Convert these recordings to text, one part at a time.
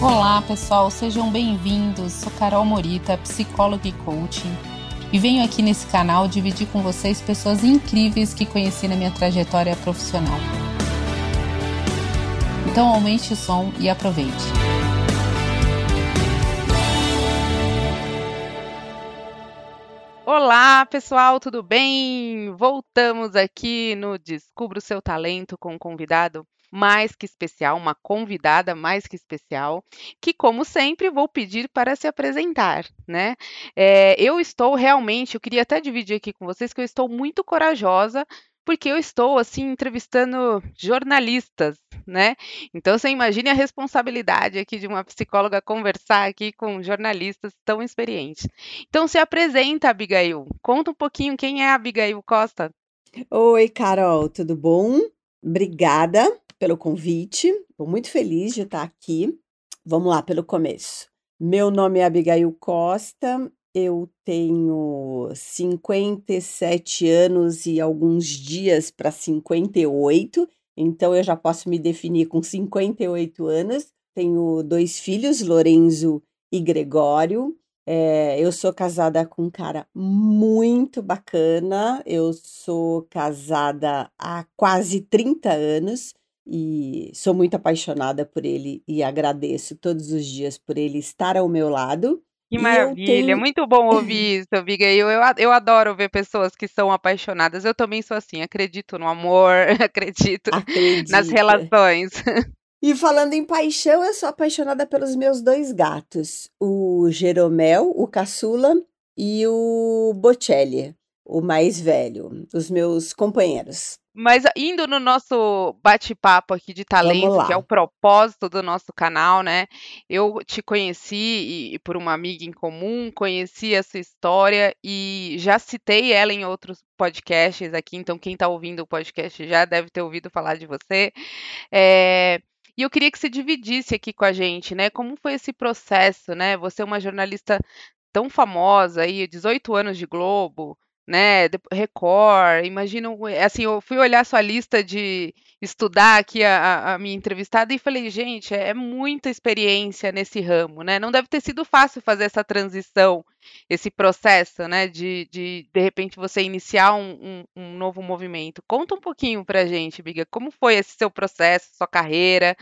Olá, pessoal, sejam bem-vindos. Sou Carol Morita, psicóloga e coaching, e venho aqui nesse canal dividir com vocês pessoas incríveis que conheci na minha trajetória profissional. Então, aumente o som e aproveite. Olá, pessoal, tudo bem? Voltamos aqui no Descubra o seu talento com um convidado mais que especial, uma convidada mais que especial, que, como sempre, vou pedir para se apresentar, né? É, eu estou realmente, eu queria até dividir aqui com vocês que eu estou muito corajosa porque eu estou assim entrevistando jornalistas, né? Então você imagine a responsabilidade aqui de uma psicóloga conversar aqui com jornalistas tão experientes. Então se apresenta, Abigail. Conta um pouquinho quem é a Abigail Costa. Oi, Carol, tudo bom? Obrigada pelo convite. Estou muito feliz de estar aqui. Vamos lá pelo começo. Meu nome é Abigail Costa, eu tenho 57 anos e alguns dias para 58, então eu já posso me definir com 58 anos. Tenho dois filhos, Lorenzo e Gregório. É, eu sou casada com um cara muito bacana. Eu sou casada há quase 30 anos e sou muito apaixonada por ele e agradeço todos os dias por ele estar ao meu lado. Que maravilha, tenho... muito bom ouvir isso, Abigail. Eu, eu adoro ver pessoas que são apaixonadas. Eu também sou assim, acredito no amor, acredito Acredita. nas relações. E falando em paixão, eu sou apaixonada pelos meus dois gatos, o Jeromel, o caçula, e o Bocelli, o mais velho, os meus companheiros. Mas indo no nosso bate-papo aqui de talento, que é o propósito do nosso canal, né? Eu te conheci e, por uma amiga em comum, conheci a sua história e já citei ela em outros podcasts aqui, então quem está ouvindo o podcast já deve ter ouvido falar de você. É, e eu queria que você dividisse aqui com a gente, né? Como foi esse processo, né? Você é uma jornalista tão famosa aí, 18 anos de Globo, né, Record, imagino, assim, eu fui olhar sua lista de estudar aqui a, a minha entrevistada e falei, gente, é, é muita experiência nesse ramo, né? Não deve ter sido fácil fazer essa transição, esse processo, né, de de, de repente você iniciar um, um, um novo movimento. Conta um pouquinho pra gente, Biga, como foi esse seu processo, sua carreira,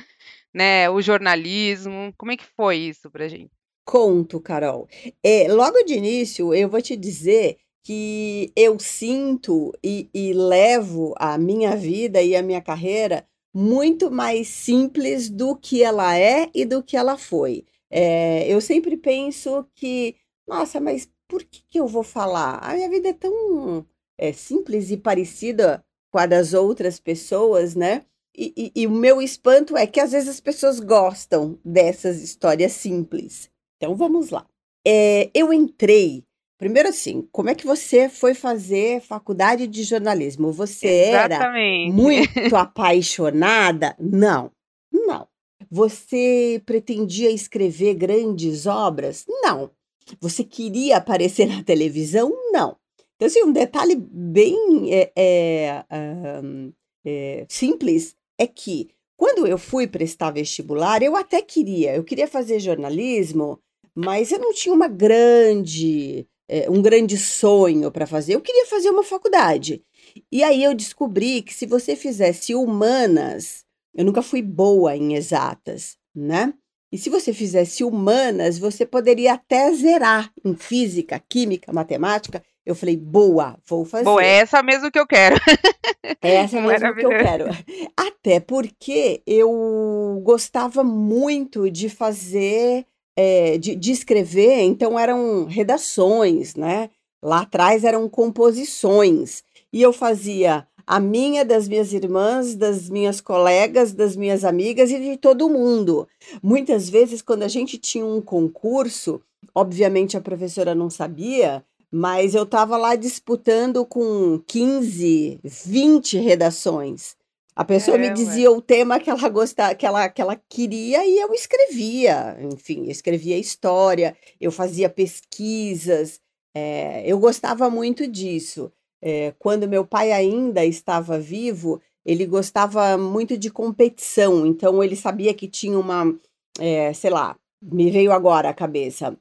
né, o jornalismo, como é que foi isso pra gente? Conto, Carol. É, logo de início, eu vou te dizer que eu sinto e, e levo a minha vida e a minha carreira muito mais simples do que ela é e do que ela foi. É, eu sempre penso que, nossa, mas por que, que eu vou falar? A minha vida é tão é, simples e parecida com a das outras pessoas, né? E, e, e, o meu espanto é que às vezes as pessoas gostam dessas histórias simples. Então vamos lá. É, eu entrei Primeiro assim, como é que você foi fazer faculdade de jornalismo? Você Exatamente. era muito apaixonada? Não, não. Você pretendia escrever grandes obras? Não. Você queria aparecer na televisão? Não. Então, assim, um detalhe bem é, é, é, simples é que quando eu fui prestar vestibular, eu até queria, eu queria fazer jornalismo, mas eu não tinha uma grande é, um grande sonho para fazer. Eu queria fazer uma faculdade. E aí eu descobri que se você fizesse humanas, eu nunca fui boa em exatas, né? E se você fizesse humanas, você poderia até zerar em física, química, matemática. Eu falei, boa, vou fazer. Boa, é essa mesmo que eu quero. É essa mesmo que eu quero. Até porque eu gostava muito de fazer é, de, de escrever, então eram redações, né? Lá atrás eram composições. E eu fazia a minha, das minhas irmãs, das minhas colegas, das minhas amigas e de todo mundo. Muitas vezes, quando a gente tinha um concurso, obviamente a professora não sabia, mas eu estava lá disputando com 15, 20 redações. A pessoa é, me dizia ué. o tema que ela gostava, que ela, que ela queria e eu escrevia. Enfim, eu escrevia história, eu fazia pesquisas. É, eu gostava muito disso. É, quando meu pai ainda estava vivo, ele gostava muito de competição. Então ele sabia que tinha uma é, sei lá, me veio agora à cabeça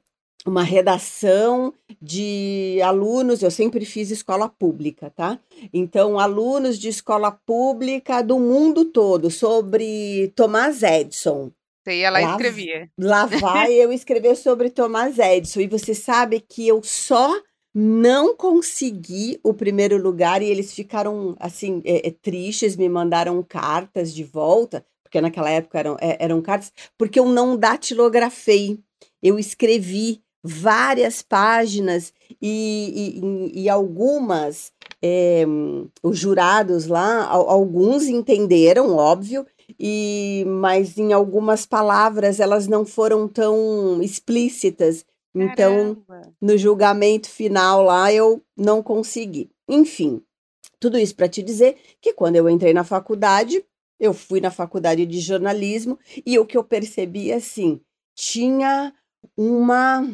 uma redação de alunos, eu sempre fiz escola pública, tá? Então, alunos de escola pública do mundo todo sobre Thomas Edison. Você ia lá, lá e escrevia. Lá vai eu escrever sobre Thomas Edison. E você sabe que eu só não consegui o primeiro lugar e eles ficaram assim é, é, tristes, me mandaram cartas de volta, porque naquela época eram, é, eram cartas, porque eu não datilografei. Eu escrevi várias páginas e, e, e algumas, é, os jurados lá, alguns entenderam, óbvio, e mas em algumas palavras elas não foram tão explícitas. Então, Caramba. no julgamento final lá, eu não consegui. Enfim, tudo isso para te dizer que quando eu entrei na faculdade, eu fui na faculdade de jornalismo e o que eu percebi assim, tinha uma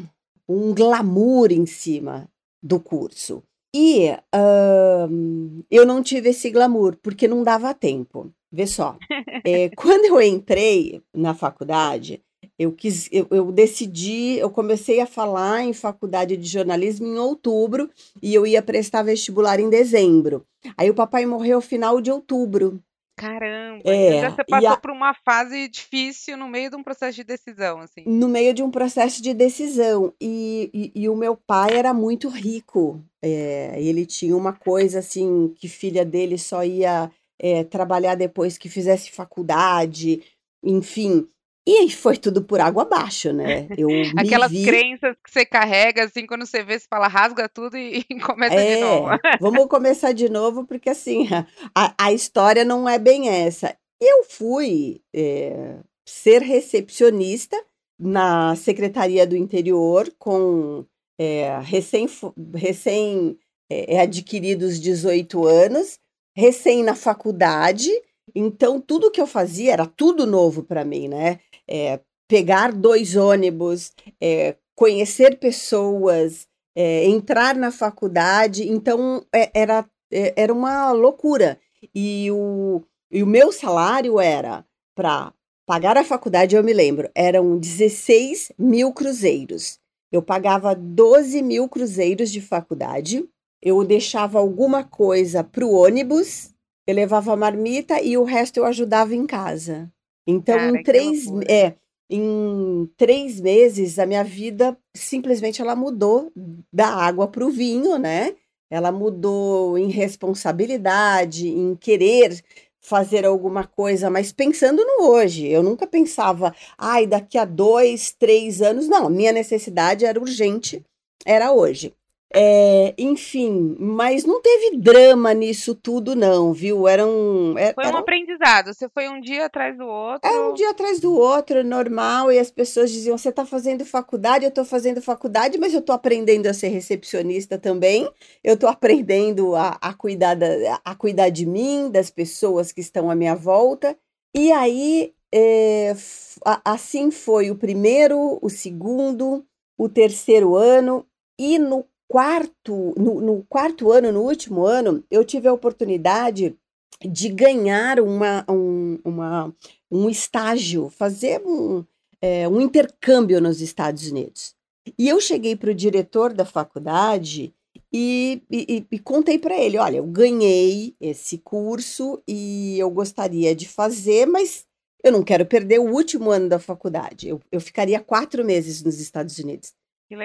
um glamour em cima do curso. E uh, eu não tive esse glamour, porque não dava tempo. Vê só, é, quando eu entrei na faculdade, eu quis, eu, eu, decidi, eu comecei a falar em faculdade de jornalismo em outubro e eu ia prestar vestibular em dezembro. Aí o papai morreu no final de outubro. Caramba, é, então você passou a... por uma fase difícil no meio de um processo de decisão, assim. No meio de um processo de decisão. E, e, e o meu pai era muito rico. É, ele tinha uma coisa assim que filha dele só ia é, trabalhar depois que fizesse faculdade, enfim. E aí foi tudo por água abaixo, né? Eu Aquelas vi... crenças que você carrega, assim, quando você vê, você fala, rasga tudo e, começa é, de novo. vamos começar de novo, porque assim, a, a história não é bem essa. Eu fui é, ser recepcionista na Secretaria do Interior com é, recém, recém é, adquiridos 18 anos recém na faculdade, então tudo que eu fazia era tudo novo para mim, né? É, pegar dois ônibus, é, conhecer pessoas, é, entrar na faculdade, então é, era, é, era uma loucura. E o, e o meu salário era para pagar a faculdade, eu me lembro, eram 16 mil cruzeiros. Eu pagava 12 mil cruzeiros de faculdade eu deixava alguma coisa para o ônibus, eu levava a marmita e o resto eu ajudava em casa. Então, Cara, em três, é, em três meses, a minha vida simplesmente ela mudou da água para o vinho, né? Ela mudou em responsabilidade, em querer fazer alguma coisa, mas pensando no hoje. Eu nunca pensava, ai, daqui a dois, três anos. Não, minha necessidade era urgente, era hoje. É, enfim, mas não teve drama nisso tudo, não, viu? Era um. Era, foi um era... aprendizado. Você foi um dia atrás do outro. É um dia atrás do outro, normal. E as pessoas diziam: você está fazendo faculdade, eu estou fazendo faculdade, mas eu estou aprendendo a ser recepcionista também. Eu estou aprendendo a, a, cuidar da, a cuidar de mim, das pessoas que estão à minha volta. E aí, é, assim foi o primeiro, o segundo, o terceiro ano. E no quarto, no, no quarto ano, no último ano, eu tive a oportunidade de ganhar uma, um, uma, um estágio, fazer um, é, um intercâmbio nos Estados Unidos. E eu cheguei para o diretor da faculdade e, e, e contei para ele: olha, eu ganhei esse curso e eu gostaria de fazer, mas eu não quero perder o último ano da faculdade. Eu, eu ficaria quatro meses nos Estados Unidos.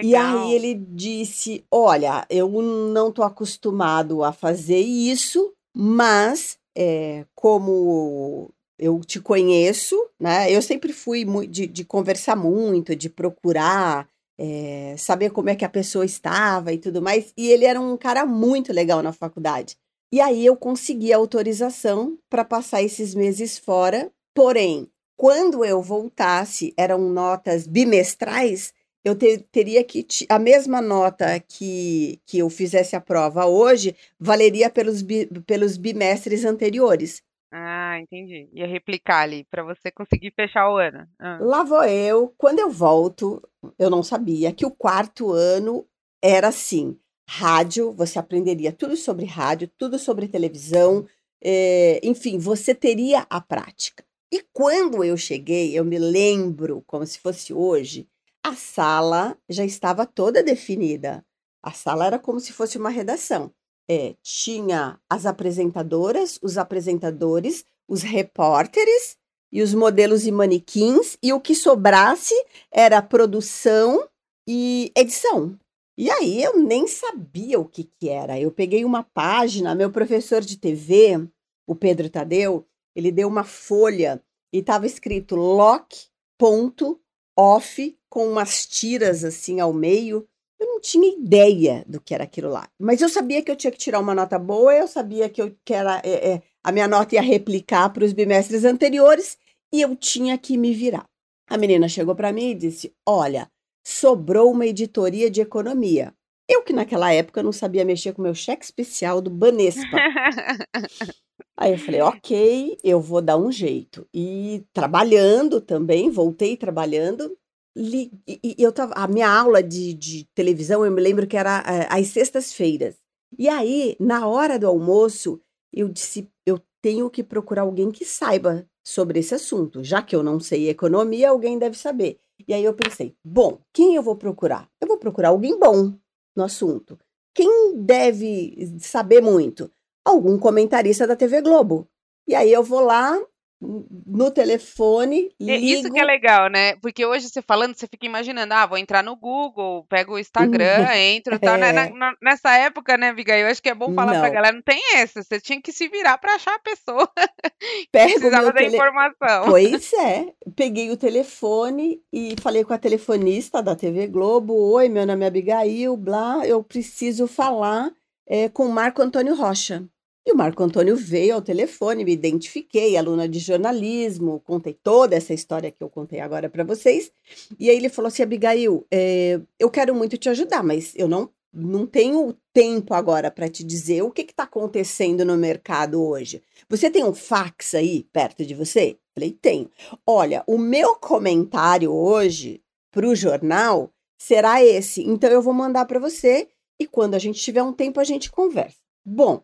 E aí ele disse: Olha, eu não estou acostumado a fazer isso, mas é, como eu te conheço, né? Eu sempre fui de, de conversar muito, de procurar é, saber como é que a pessoa estava e tudo mais. E ele era um cara muito legal na faculdade. E aí eu consegui a autorização para passar esses meses fora. Porém, quando eu voltasse, eram notas bimestrais, eu te, teria que. A mesma nota que, que eu fizesse a prova hoje valeria pelos, bi, pelos bimestres anteriores. Ah, entendi. Ia replicar ali para você conseguir fechar o ano. Ah. Lá vou eu. Quando eu volto, eu não sabia que o quarto ano era assim: rádio, você aprenderia tudo sobre rádio, tudo sobre televisão, é, enfim, você teria a prática. E quando eu cheguei, eu me lembro como se fosse hoje, a sala já estava toda definida. A sala era como se fosse uma redação. É, tinha as apresentadoras, os apresentadores, os repórteres e os modelos e manequins, e o que sobrasse era produção e edição. E aí eu nem sabia o que, que era. Eu peguei uma página, meu professor de TV, o Pedro Tadeu, ele deu uma folha e estava escrito lock, ponto, off, com umas tiras assim ao meio. Eu não tinha ideia do que era aquilo lá. Mas eu sabia que eu tinha que tirar uma nota boa, eu sabia que, eu, que era, é, é, a minha nota ia replicar para os bimestres anteriores e eu tinha que me virar. A menina chegou para mim e disse: Olha, sobrou uma editoria de economia. Eu que naquela época não sabia mexer com meu cheque especial do Banespa. Aí eu falei, ok, eu vou dar um jeito. E trabalhando também, voltei trabalhando. Li, e, e eu tava, a minha aula de, de televisão, eu me lembro que era é, às sextas-feiras. E aí, na hora do almoço, eu disse, eu tenho que procurar alguém que saiba sobre esse assunto. Já que eu não sei economia, alguém deve saber. E aí eu pensei, bom, quem eu vou procurar? Eu vou procurar alguém bom no assunto. Quem deve saber muito? Algum comentarista da TV Globo. E aí eu vou lá, no telefone, ligo... É isso que é legal, né? Porque hoje você falando, você fica imaginando, ah, vou entrar no Google, pego o Instagram, entro e tal. Né? É. Na, nessa época, né, Viga, eu acho que é bom falar não. pra galera, não tem essa, você tinha que se virar pra achar a pessoa Pego precisava da tele... informação. Pois é, peguei o telefone e falei com a telefonista da TV Globo, oi, meu nome é Abigail, blá, eu preciso falar é, com o Marco Antônio Rocha. E o Marco Antônio veio ao telefone, me identifiquei, aluna de jornalismo, contei toda essa história que eu contei agora para vocês. E aí ele falou assim: Abigail, é, eu quero muito te ajudar, mas eu não, não tenho tempo agora para te dizer o que está acontecendo no mercado hoje. Você tem um fax aí perto de você? Falei: tenho. Olha, o meu comentário hoje para o jornal será esse. Então eu vou mandar para você e quando a gente tiver um tempo a gente conversa. Bom,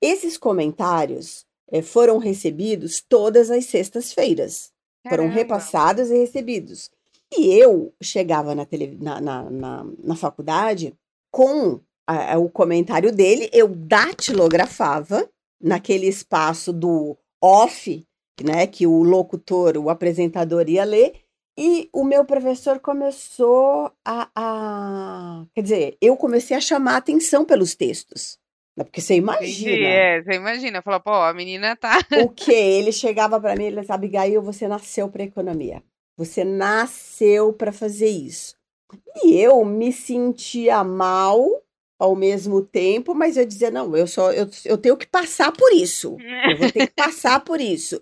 esses comentários eh, foram recebidos todas as sextas-feiras. Foram repassados e recebidos. E eu chegava na, tele, na, na, na, na faculdade com a, o comentário dele, eu datilografava naquele espaço do off, né, que o locutor, o apresentador ia ler, e o meu professor começou a, a. Quer dizer, eu comecei a chamar atenção pelos textos. Porque você imagina. Entendi, é, você imagina. Falou, pô, a menina tá. O quê? Ele chegava para mim e ele disse: Abigail, você nasceu para economia. Você nasceu para fazer isso. E eu me sentia mal ao mesmo tempo, mas eu dizia: não, eu, só, eu, eu tenho que passar por isso. Eu vou ter que passar por isso.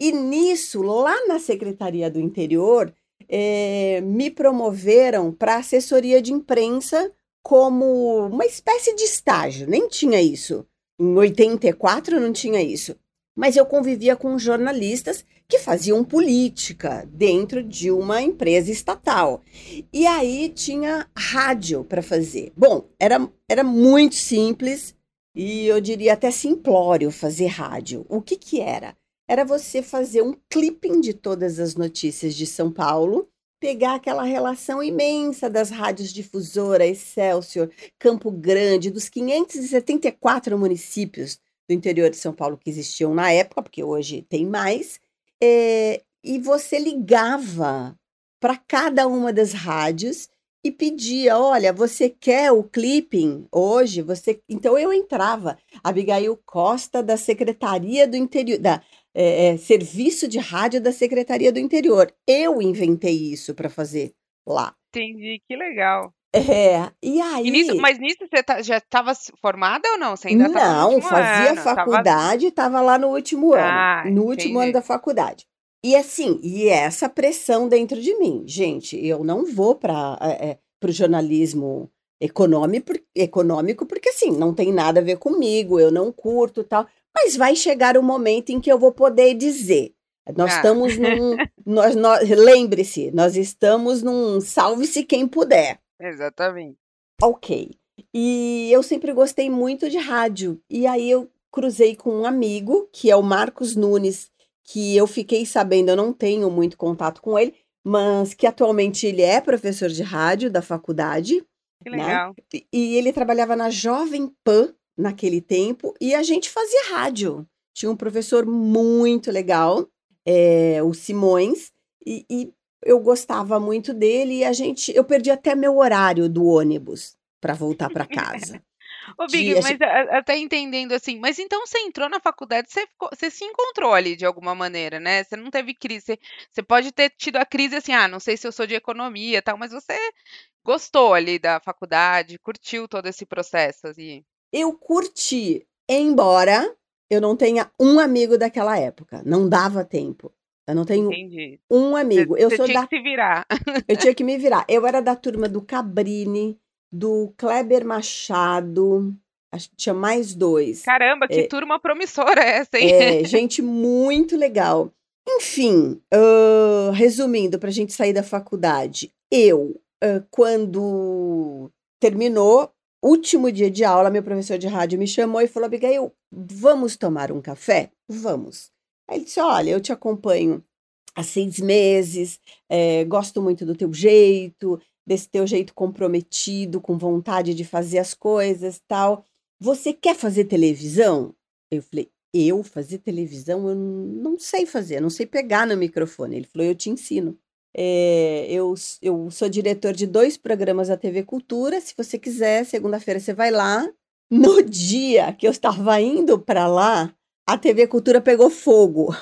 E nisso, lá na Secretaria do Interior, é, me promoveram para assessoria de imprensa como uma espécie de estágio, nem tinha isso. Em 84 não tinha isso. Mas eu convivia com jornalistas que faziam política dentro de uma empresa estatal. E aí tinha rádio para fazer. Bom, era, era muito simples e eu diria até simplório fazer rádio. O que, que era? Era você fazer um clipping de todas as notícias de São Paulo pegar aquela relação imensa das rádios difusora, Excelsior, Campo Grande, dos 574 municípios do interior de São Paulo que existiam na época, porque hoje tem mais, é, e você ligava para cada uma das rádios e pedia, olha, você quer o clipping hoje? Você, então eu entrava, Abigail Costa da Secretaria do Interior, da é, é, serviço de rádio da Secretaria do Interior. Eu inventei isso para fazer lá. Entendi, que legal. É, e aí. E nisso, mas nisso você tá, já estava formada ou não? Você ainda Não, fazia ano, faculdade, estava tava lá no último ano. Ah, no entendi. último ano da faculdade. E assim, e essa pressão dentro de mim. Gente, eu não vou para é, é o jornalismo econômico, econômico, porque assim, não tem nada a ver comigo, eu não curto tal. Mas vai chegar o momento em que eu vou poder dizer. Nós ah. estamos num. nós, nós, Lembre-se, nós estamos num salve-se quem puder. Exatamente. Ok. E eu sempre gostei muito de rádio. E aí eu cruzei com um amigo, que é o Marcos Nunes, que eu fiquei sabendo, eu não tenho muito contato com ele, mas que atualmente ele é professor de rádio da faculdade. Que né? legal. Né? E ele trabalhava na Jovem Pan naquele tempo e a gente fazia rádio. Tinha um professor muito legal, é, o Simões, e, e eu gostava muito dele e a gente, eu perdi até meu horário do ônibus para voltar para casa. Ô, Big, mas gente... até entendendo assim, mas então você entrou na faculdade, você, ficou, você se encontrou ali de alguma maneira, né? Você não teve crise. Você, você pode ter tido a crise assim, ah, não sei se eu sou de economia tal, mas você gostou ali da faculdade, curtiu todo esse processo assim. Eu curti, embora eu não tenha um amigo daquela época. Não dava tempo. Eu não tenho Entendi. um amigo. Você, eu sou tinha da... que se virar. Eu tinha que me virar. Eu era da turma do Cabrini, do Kleber Machado, acho que tinha mais dois. Caramba, que é, turma promissora é essa, hein? É, gente muito legal. Enfim, uh, resumindo, para a gente sair da faculdade, eu, uh, quando terminou, último dia de aula, meu professor de rádio me chamou e falou: Abigail, vamos tomar um café? Vamos. Aí ele disse: Olha, eu te acompanho há seis meses, é, gosto muito do teu jeito, desse teu jeito comprometido, com vontade de fazer as coisas tal. Você quer fazer televisão? Eu falei, eu fazer televisão? Eu não sei fazer, não sei pegar no microfone. Ele falou, eu te ensino. É, eu, eu sou diretor de dois programas da TV Cultura. Se você quiser, segunda-feira você vai lá. No dia que eu estava indo para lá, a TV Cultura pegou fogo.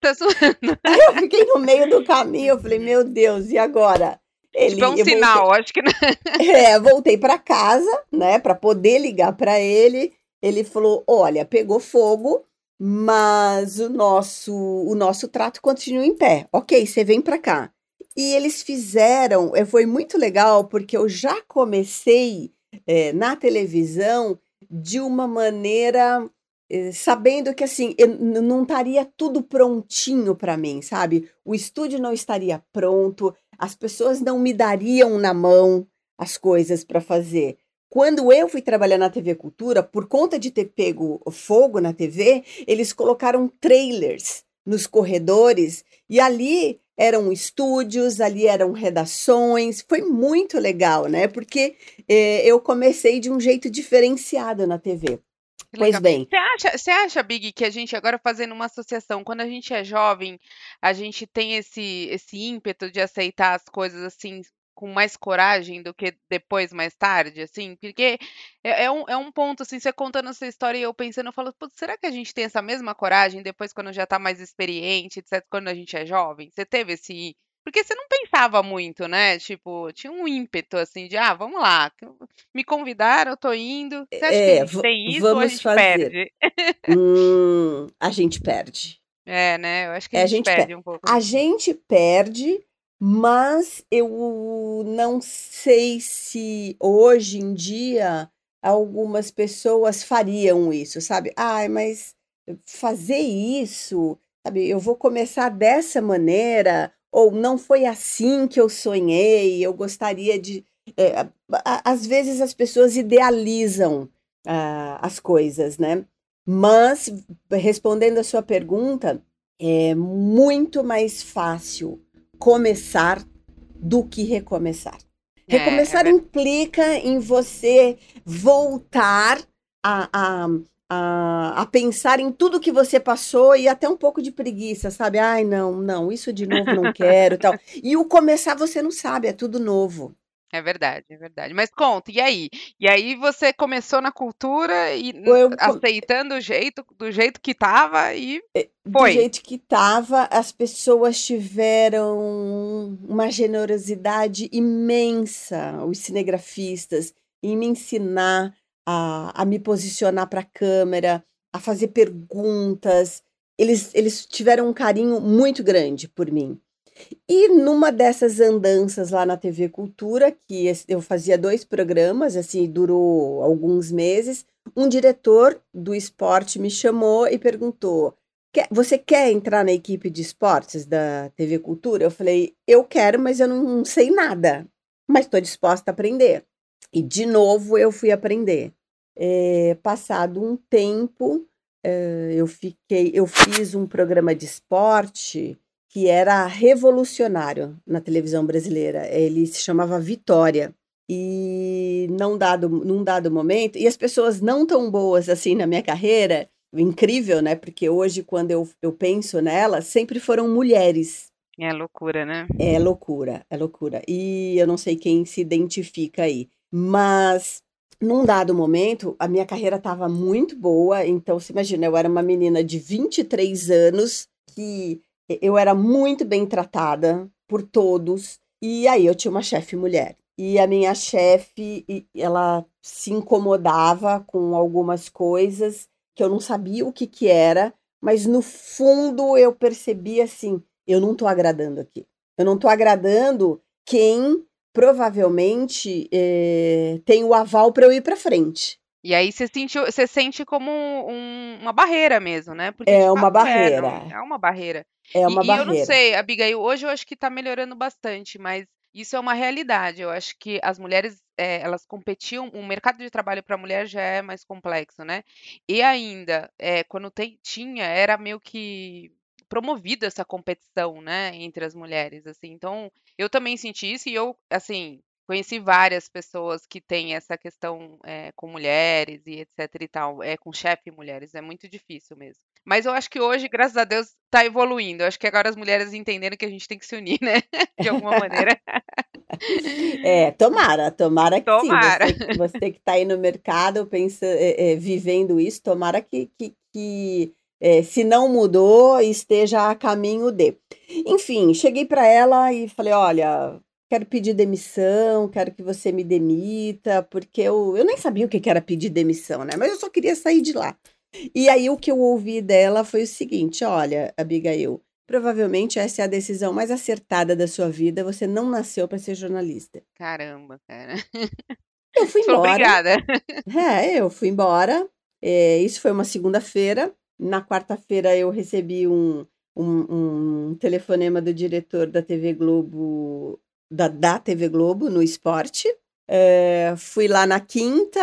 Tá zoando. Aí eu fiquei no meio do caminho, eu falei, meu Deus, e agora? Ele, tipo, é um sinal, voltei, acho que. Não. É, voltei para casa, né, para poder ligar para ele. Ele falou: "Olha, pegou fogo, mas o nosso o nosso trato continua em pé. OK, você vem para cá". E eles fizeram, eh, foi muito legal porque eu já comecei é, na televisão de uma maneira eh, sabendo que assim não estaria tudo prontinho para mim, sabe? O estúdio não estaria pronto, as pessoas não me dariam na mão as coisas para fazer. Quando eu fui trabalhar na TV Cultura, por conta de ter pego fogo na TV, eles colocaram trailers nos corredores e ali eram estúdios, ali eram redações. Foi muito legal, né? Porque eh, eu comecei de um jeito diferenciado na TV. Pois bem. Você acha, você acha, Big, que a gente agora fazendo uma associação, quando a gente é jovem, a gente tem esse, esse ímpeto de aceitar as coisas assim com mais coragem do que depois, mais tarde, assim? Porque é, é um, é um ponto, assim, você contando essa história e eu pensando, eu falo, será que a gente tem essa mesma coragem depois quando já tá mais experiente, etc., quando a gente é jovem? Você teve esse porque você não pensava muito, né? Tipo, tinha um ímpeto assim de, ah, vamos lá, me convidaram, eu tô indo. Você acha é, que a gente tem isso ou a gente fazer. perde? Hum, a gente perde. É, né? Eu acho que a, é, gente, a gente, perde um pouco. A gente perde, mas eu não sei se hoje em dia algumas pessoas fariam isso, sabe? Ai, mas fazer isso, sabe? Eu vou começar dessa maneira ou não foi assim que eu sonhei, eu gostaria de. É, às vezes as pessoas idealizam ah, as coisas, né? Mas, respondendo a sua pergunta, é muito mais fácil começar do que recomeçar. É, recomeçar é, implica em você voltar a, a, a, a, pensar em tudo que você passou e até um pouco de preguiça, sabe? Ai, não, não, isso de novo não quero, tal. E o começar você não sabe, é tudo novo. É verdade, é verdade. Mas conta, e aí? E aí você começou na cultura e eu, aceitando o jeito, do jeito que tava e é, foi. Do jeito que tava, as pessoas tiveram uma generosidade imensa, os cinegrafistas, em me ensinar a, a me posicionar para a câmera, a fazer perguntas. Eles, eles tiveram um carinho muito grande por mim. E numa dessas andanças lá na TV Cultura, que eu fazia dois programas, assim, durou alguns meses, um diretor do esporte me chamou e perguntou: Você quer entrar na equipe de esportes da TV Cultura? Eu falei: Eu quero, mas eu não sei nada, mas estou disposta a aprender. E de novo eu fui aprender. É, passado um tempo, uh, eu fiquei, eu fiz um programa de esporte que era revolucionário na televisão brasileira. Ele se chamava Vitória. E não dado, num dado momento, e as pessoas não tão boas assim na minha carreira, incrível, né? Porque hoje, quando eu, eu penso nela, sempre foram mulheres. É loucura, né? É loucura, é loucura. E eu não sei quem se identifica aí. Mas num dado momento, a minha carreira estava muito boa. Então, você imagina, eu era uma menina de 23 anos que eu era muito bem tratada por todos. E aí eu tinha uma chefe mulher. E a minha chefe, ela se incomodava com algumas coisas que eu não sabia o que que era, mas no fundo eu percebi assim, eu não estou agradando aqui. Eu não estou agradando quem provavelmente é, tem o aval para eu ir para frente. E aí você, sentiu, você sente como um, uma barreira mesmo, né? Porque, é uma barreira. É, não, é uma barreira. É uma e, barreira. E eu não sei, Abigail, hoje eu acho que está melhorando bastante, mas isso é uma realidade. Eu acho que as mulheres, é, elas competiam, o mercado de trabalho para a mulher já é mais complexo, né? E ainda, é, quando tem, tinha, era meio que promovida essa competição, né, entre as mulheres, assim. Então, eu também senti isso e eu, assim, Conheci várias pessoas que têm essa questão é, com mulheres e etc e tal, é, com chefe mulheres, é muito difícil mesmo. Mas eu acho que hoje, graças a Deus, está evoluindo. Eu acho que agora as mulheres entenderam que a gente tem que se unir, né? De alguma maneira. É, tomara, tomara que tomara. sim. Você, você que está aí no mercado, pensa, é, é, vivendo isso, tomara que, que, que é, se não mudou, esteja a caminho de. Enfim, cheguei para ela e falei: olha, quero pedir demissão, quero que você me demita, porque eu, eu nem sabia o que era pedir demissão, né? Mas eu só queria sair de lá. E aí o que eu ouvi dela foi o seguinte: olha, Abigail, provavelmente essa é a decisão mais acertada da sua vida. Você não nasceu para ser jornalista. Caramba, cara. Eu fui embora. Obrigada. É, eu fui embora. É, isso foi uma segunda-feira. Na quarta-feira eu recebi um, um, um, telefonema do diretor da TV Globo da, da TV Globo no esporte. É, fui lá na quinta,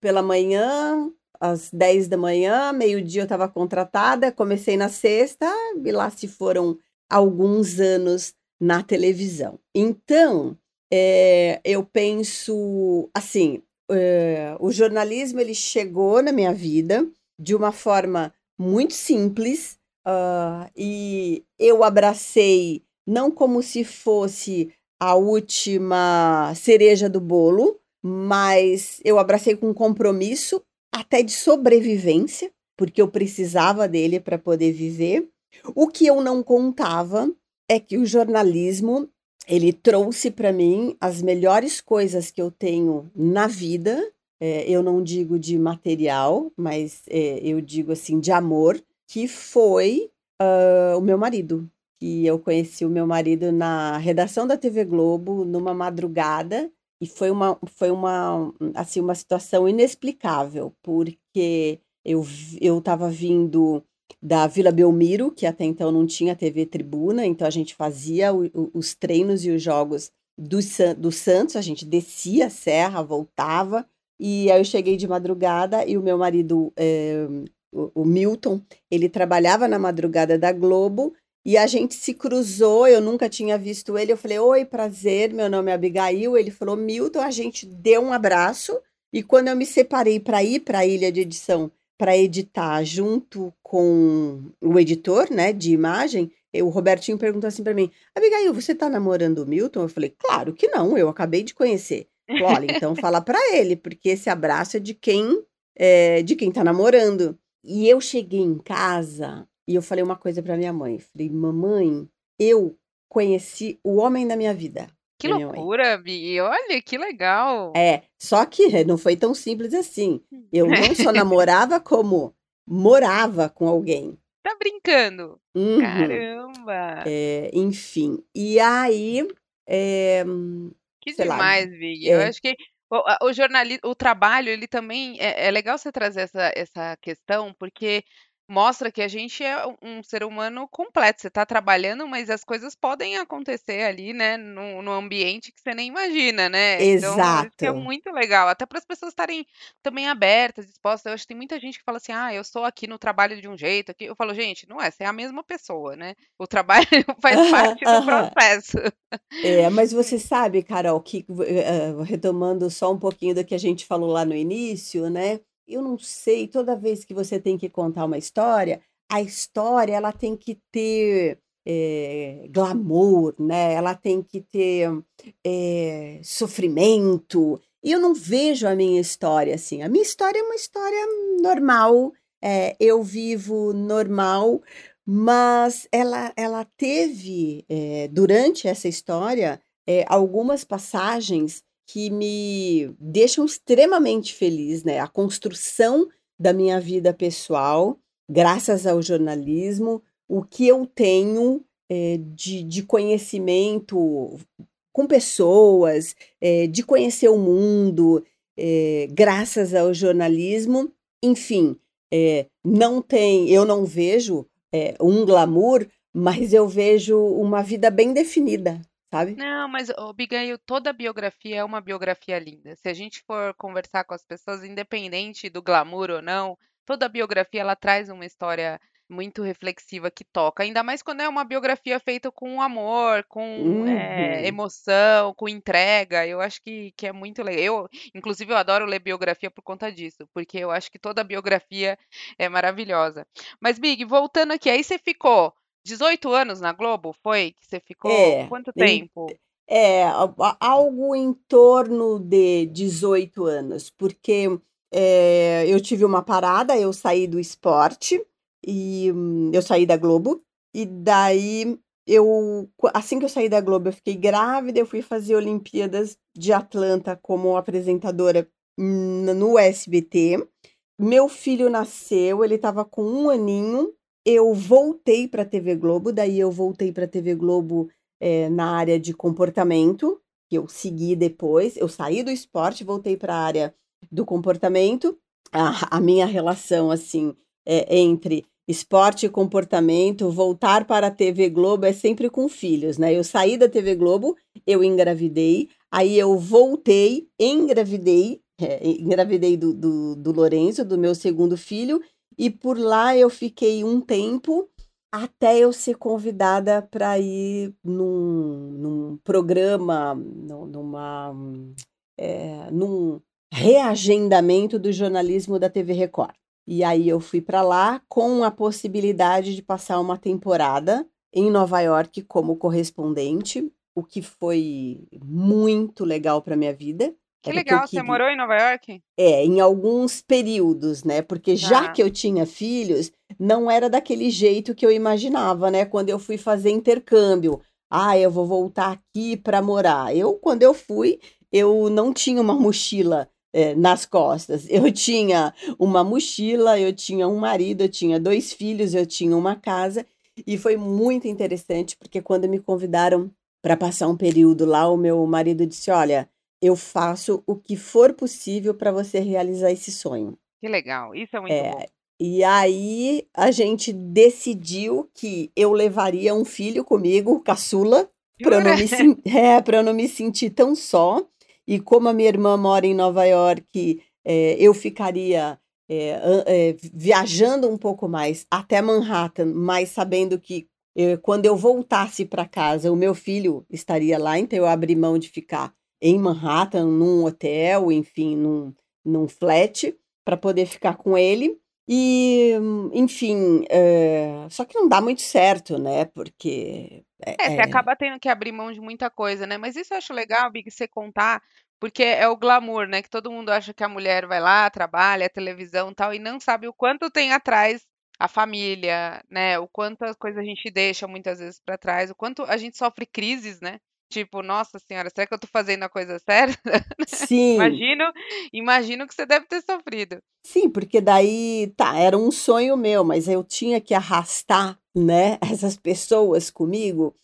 pela manhã, às 10 da manhã, meio-dia eu estava contratada, comecei na sexta, e lá se foram alguns anos na televisão. Então, é, eu penso assim, é, o jornalismo ele chegou na minha vida de uma forma muito simples uh, e eu abracei não como se fosse a última cereja do bolo, mas eu abracei com compromisso até de sobrevivência, porque eu precisava dele para poder viver. O que eu não contava é que o jornalismo ele trouxe para mim as melhores coisas que eu tenho na vida. É, eu não digo de material, mas é, eu digo assim de amor, que foi uh, o meu marido que eu conheci o meu marido na redação da TV Globo numa madrugada e foi uma foi uma assim uma situação inexplicável porque eu estava vindo da Vila Belmiro que até então não tinha TV Tribuna então a gente fazia o, o, os treinos e os jogos do, do Santos a gente descia a serra voltava e aí eu cheguei de madrugada e o meu marido é, o, o Milton ele trabalhava na madrugada da Globo e a gente se cruzou, eu nunca tinha visto ele. Eu falei: Oi, prazer, meu nome é Abigail. Ele falou: Milton. A gente deu um abraço. E quando eu me separei para ir para a ilha de edição, para editar junto com o editor né, de imagem, o Robertinho perguntou assim para mim: Abigail, você está namorando o Milton? Eu falei: Claro que não, eu acabei de conhecer. Falei, Olha, então fala para ele, porque esse abraço é de quem é, de quem está namorando. E eu cheguei em casa e eu falei uma coisa para minha mãe. Falei, mamãe, eu conheci o homem da minha vida. Que loucura, Bi. Olha, que legal. É, só que não foi tão simples assim. Eu não só namorava, como morava com alguém. Tá brincando? Uhum. Caramba! É, enfim, e aí. É, que demais, lá, Big. É, eu acho que o, o jornalismo, o trabalho, ele também. É, é legal você trazer essa, essa questão, porque mostra que a gente é um ser humano completo. Você está trabalhando, mas as coisas podem acontecer ali, né, no, no ambiente que você nem imagina, né? Então, isso é muito legal. Até para as pessoas estarem também abertas, dispostas. Eu acho que tem muita gente que fala assim: ah, eu sou aqui no trabalho de um jeito. Aqui. Eu falo, gente, não é, você é a mesma pessoa, né? O trabalho faz parte do processo. É, mas você sabe, Carol, que uh, retomando só um pouquinho do que a gente falou lá no início, né? Eu não sei, toda vez que você tem que contar uma história, a história ela tem que ter é, glamour, né? Ela tem que ter é, sofrimento. E eu não vejo a minha história assim. A minha história é uma história normal. É, eu vivo normal, mas ela, ela teve durante essa história algumas passagens que me deixam extremamente feliz, né? A construção da minha vida pessoal, graças ao jornalismo, o que eu tenho é, de, de conhecimento com pessoas, é, de conhecer o mundo, é, graças ao jornalismo, enfim, não tem, eu não vejo um glamour, mas eu vejo uma vida bem definida, sabe? Não, mas, ô, Abigail, toda biografia é uma biografia linda. Se a gente for conversar com as pessoas, independente do glamour ou não, toda biografia ela traz uma história muito reflexiva que toca. Ainda mais quando é uma biografia feita com amor, com eh, Uhum. emoção, com entrega. Eu acho que, que é muito legal. Eu, inclusive, eu adoro ler biografia por conta disso, porque eu acho que toda biografia é maravilhosa. Mas, Big, voltando aqui, aí você ficou 18 anos na Globo, foi que você ficou? É, Quanto tempo? é, algo em torno de 18 anos, porque é, eu tive uma parada, eu saí do esporte e hum, eu saí da Globo e daí eu assim que eu saí da Globo eu fiquei grávida, eu fui fazer Olimpíadas de Atlanta como apresentadora no SBT. Meu filho nasceu, ele estava com um aninho eu voltei para a TV Globo, daí eu voltei para a TV Globo é, na área de comportamento, que eu segui depois. Eu saí do esporte, voltei para a área do comportamento. A, a minha relação, assim, é, entre esporte e comportamento, voltar para a TV Globo é sempre com filhos, né? Eu saí da TV Globo, eu engravidei, aí eu voltei, engravidei, é, engravidei do, do, do Lourenço, do meu segundo filho, e por lá eu fiquei um tempo até eu ser convidada para ir num, num programa, numa, é, num reagendamento do jornalismo da TV Record. E aí eu fui para lá com a possibilidade de passar uma temporada em Nova York como correspondente, o que foi muito legal para minha vida. Que legal, você morou em Nova York? É, em alguns períodos, né? Porque já ah. que eu tinha filhos, não era daquele jeito que eu imaginava, né? Quando eu fui fazer intercâmbio. Ah, eu vou voltar aqui para morar. Eu, quando eu fui, eu não tinha uma mochila é, nas costas. Eu tinha uma mochila, eu tinha um marido, eu tinha dois filhos, eu tinha uma casa. E foi muito interessante, porque quando me convidaram para passar um período lá, o meu marido disse: Olha eu faço o que for possível para você realizar esse sonho. Que legal, isso é muito é, bom. E aí a gente decidiu que eu levaria um filho comigo, caçula, para eu, não me, é, eu não me sentir tão só. E como a minha irmã mora em Nova York, é, eu ficaria é, é, viajando um pouco mais até Manhattan, mas sabendo que eu, quando eu voltasse para casa, o meu filho estaria lá, então eu abri mão de ficar em Manhattan, num hotel, enfim, num, num flat, para poder ficar com ele. E, enfim, é, só que não dá muito certo, né? Porque. É, é, você acaba tendo que abrir mão de muita coisa, né? Mas isso eu acho legal, Big, você contar, porque é o glamour, né? Que todo mundo acha que a mulher vai lá, trabalha, televisão e tal, e não sabe o quanto tem atrás a família, né? O quanto as coisas a gente deixa muitas vezes para trás, o quanto a gente sofre crises, né? Tipo, nossa senhora, será que eu tô fazendo a coisa certa? Sim. imagino, imagino que você deve ter sofrido. Sim, porque daí, tá, era um sonho meu, mas eu tinha que arrastar, né, essas pessoas comigo.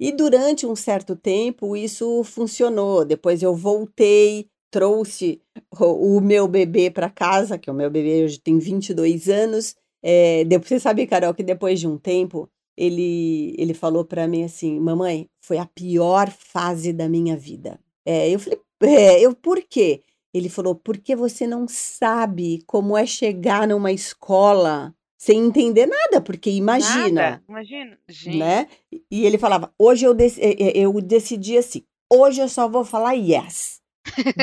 E durante um certo tempo isso funcionou. Depois eu voltei, trouxe o, o meu bebê para casa, que o meu bebê hoje tem 22 anos, É, depois, você sabe, Carol, que depois de um tempo, ele, ele falou para mim assim: Mamãe, foi a pior fase da minha vida. É, eu falei: é, eu, Por quê? Ele falou: Porque você não sabe como é chegar numa escola sem entender nada, porque imagina. Nada, imagina. Gente. Né? E ele falava: Hoje eu, dec eu decidi assim: hoje eu só vou falar yes.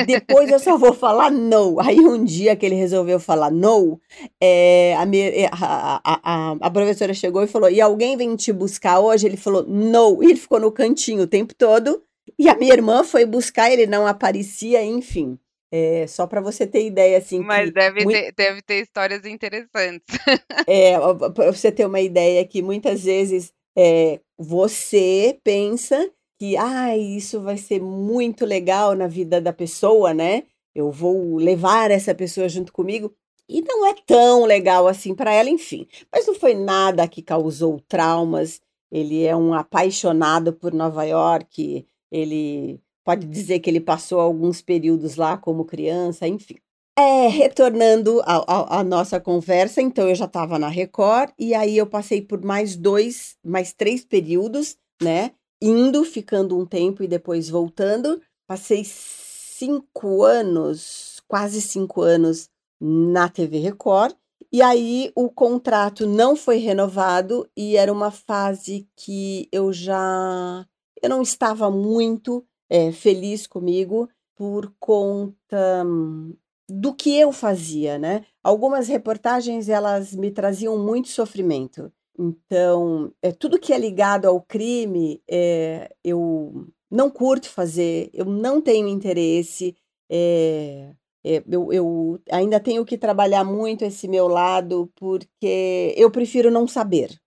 Depois eu só vou falar no. Aí um dia que ele resolveu falar no, é, a, a, a, a, professora chegou e falou: E alguém vem te buscar hoje? Ele falou: No. E ele ficou no cantinho o tempo todo. E a minha irmã foi buscar, ele não aparecia, enfim. É, só para você ter ideia, assim. Mas deve, muito... ter, deve ter histórias interessantes. é, para você ter uma ideia que muitas vezes é, você pensa que ah, isso vai ser muito legal na vida da pessoa, né? Eu vou levar essa pessoa junto comigo. E não é tão legal assim para ela, enfim. Mas não foi nada que causou traumas. Ele é um apaixonado por Nova York. Ele pode dizer que ele passou alguns períodos lá como criança, enfim. É, retornando à nossa conversa, então eu já estava na Record e aí eu passei por mais dois, mais três períodos, né? Indo, ficando um tempo e depois voltando. Passei cinco anos, quase cinco anos na TV Record. E aí o contrato não foi renovado e era uma fase que eu já eu não estava muito é, feliz comigo por conta hum, do que eu fazia, né? Algumas reportagens elas me traziam muito sofrimento. Então, é, tudo que é ligado ao crime, é, eu não curto fazer, eu não tenho interesse, é, é, eu, eu ainda tenho que trabalhar muito esse meu lado, porque eu prefiro não saber.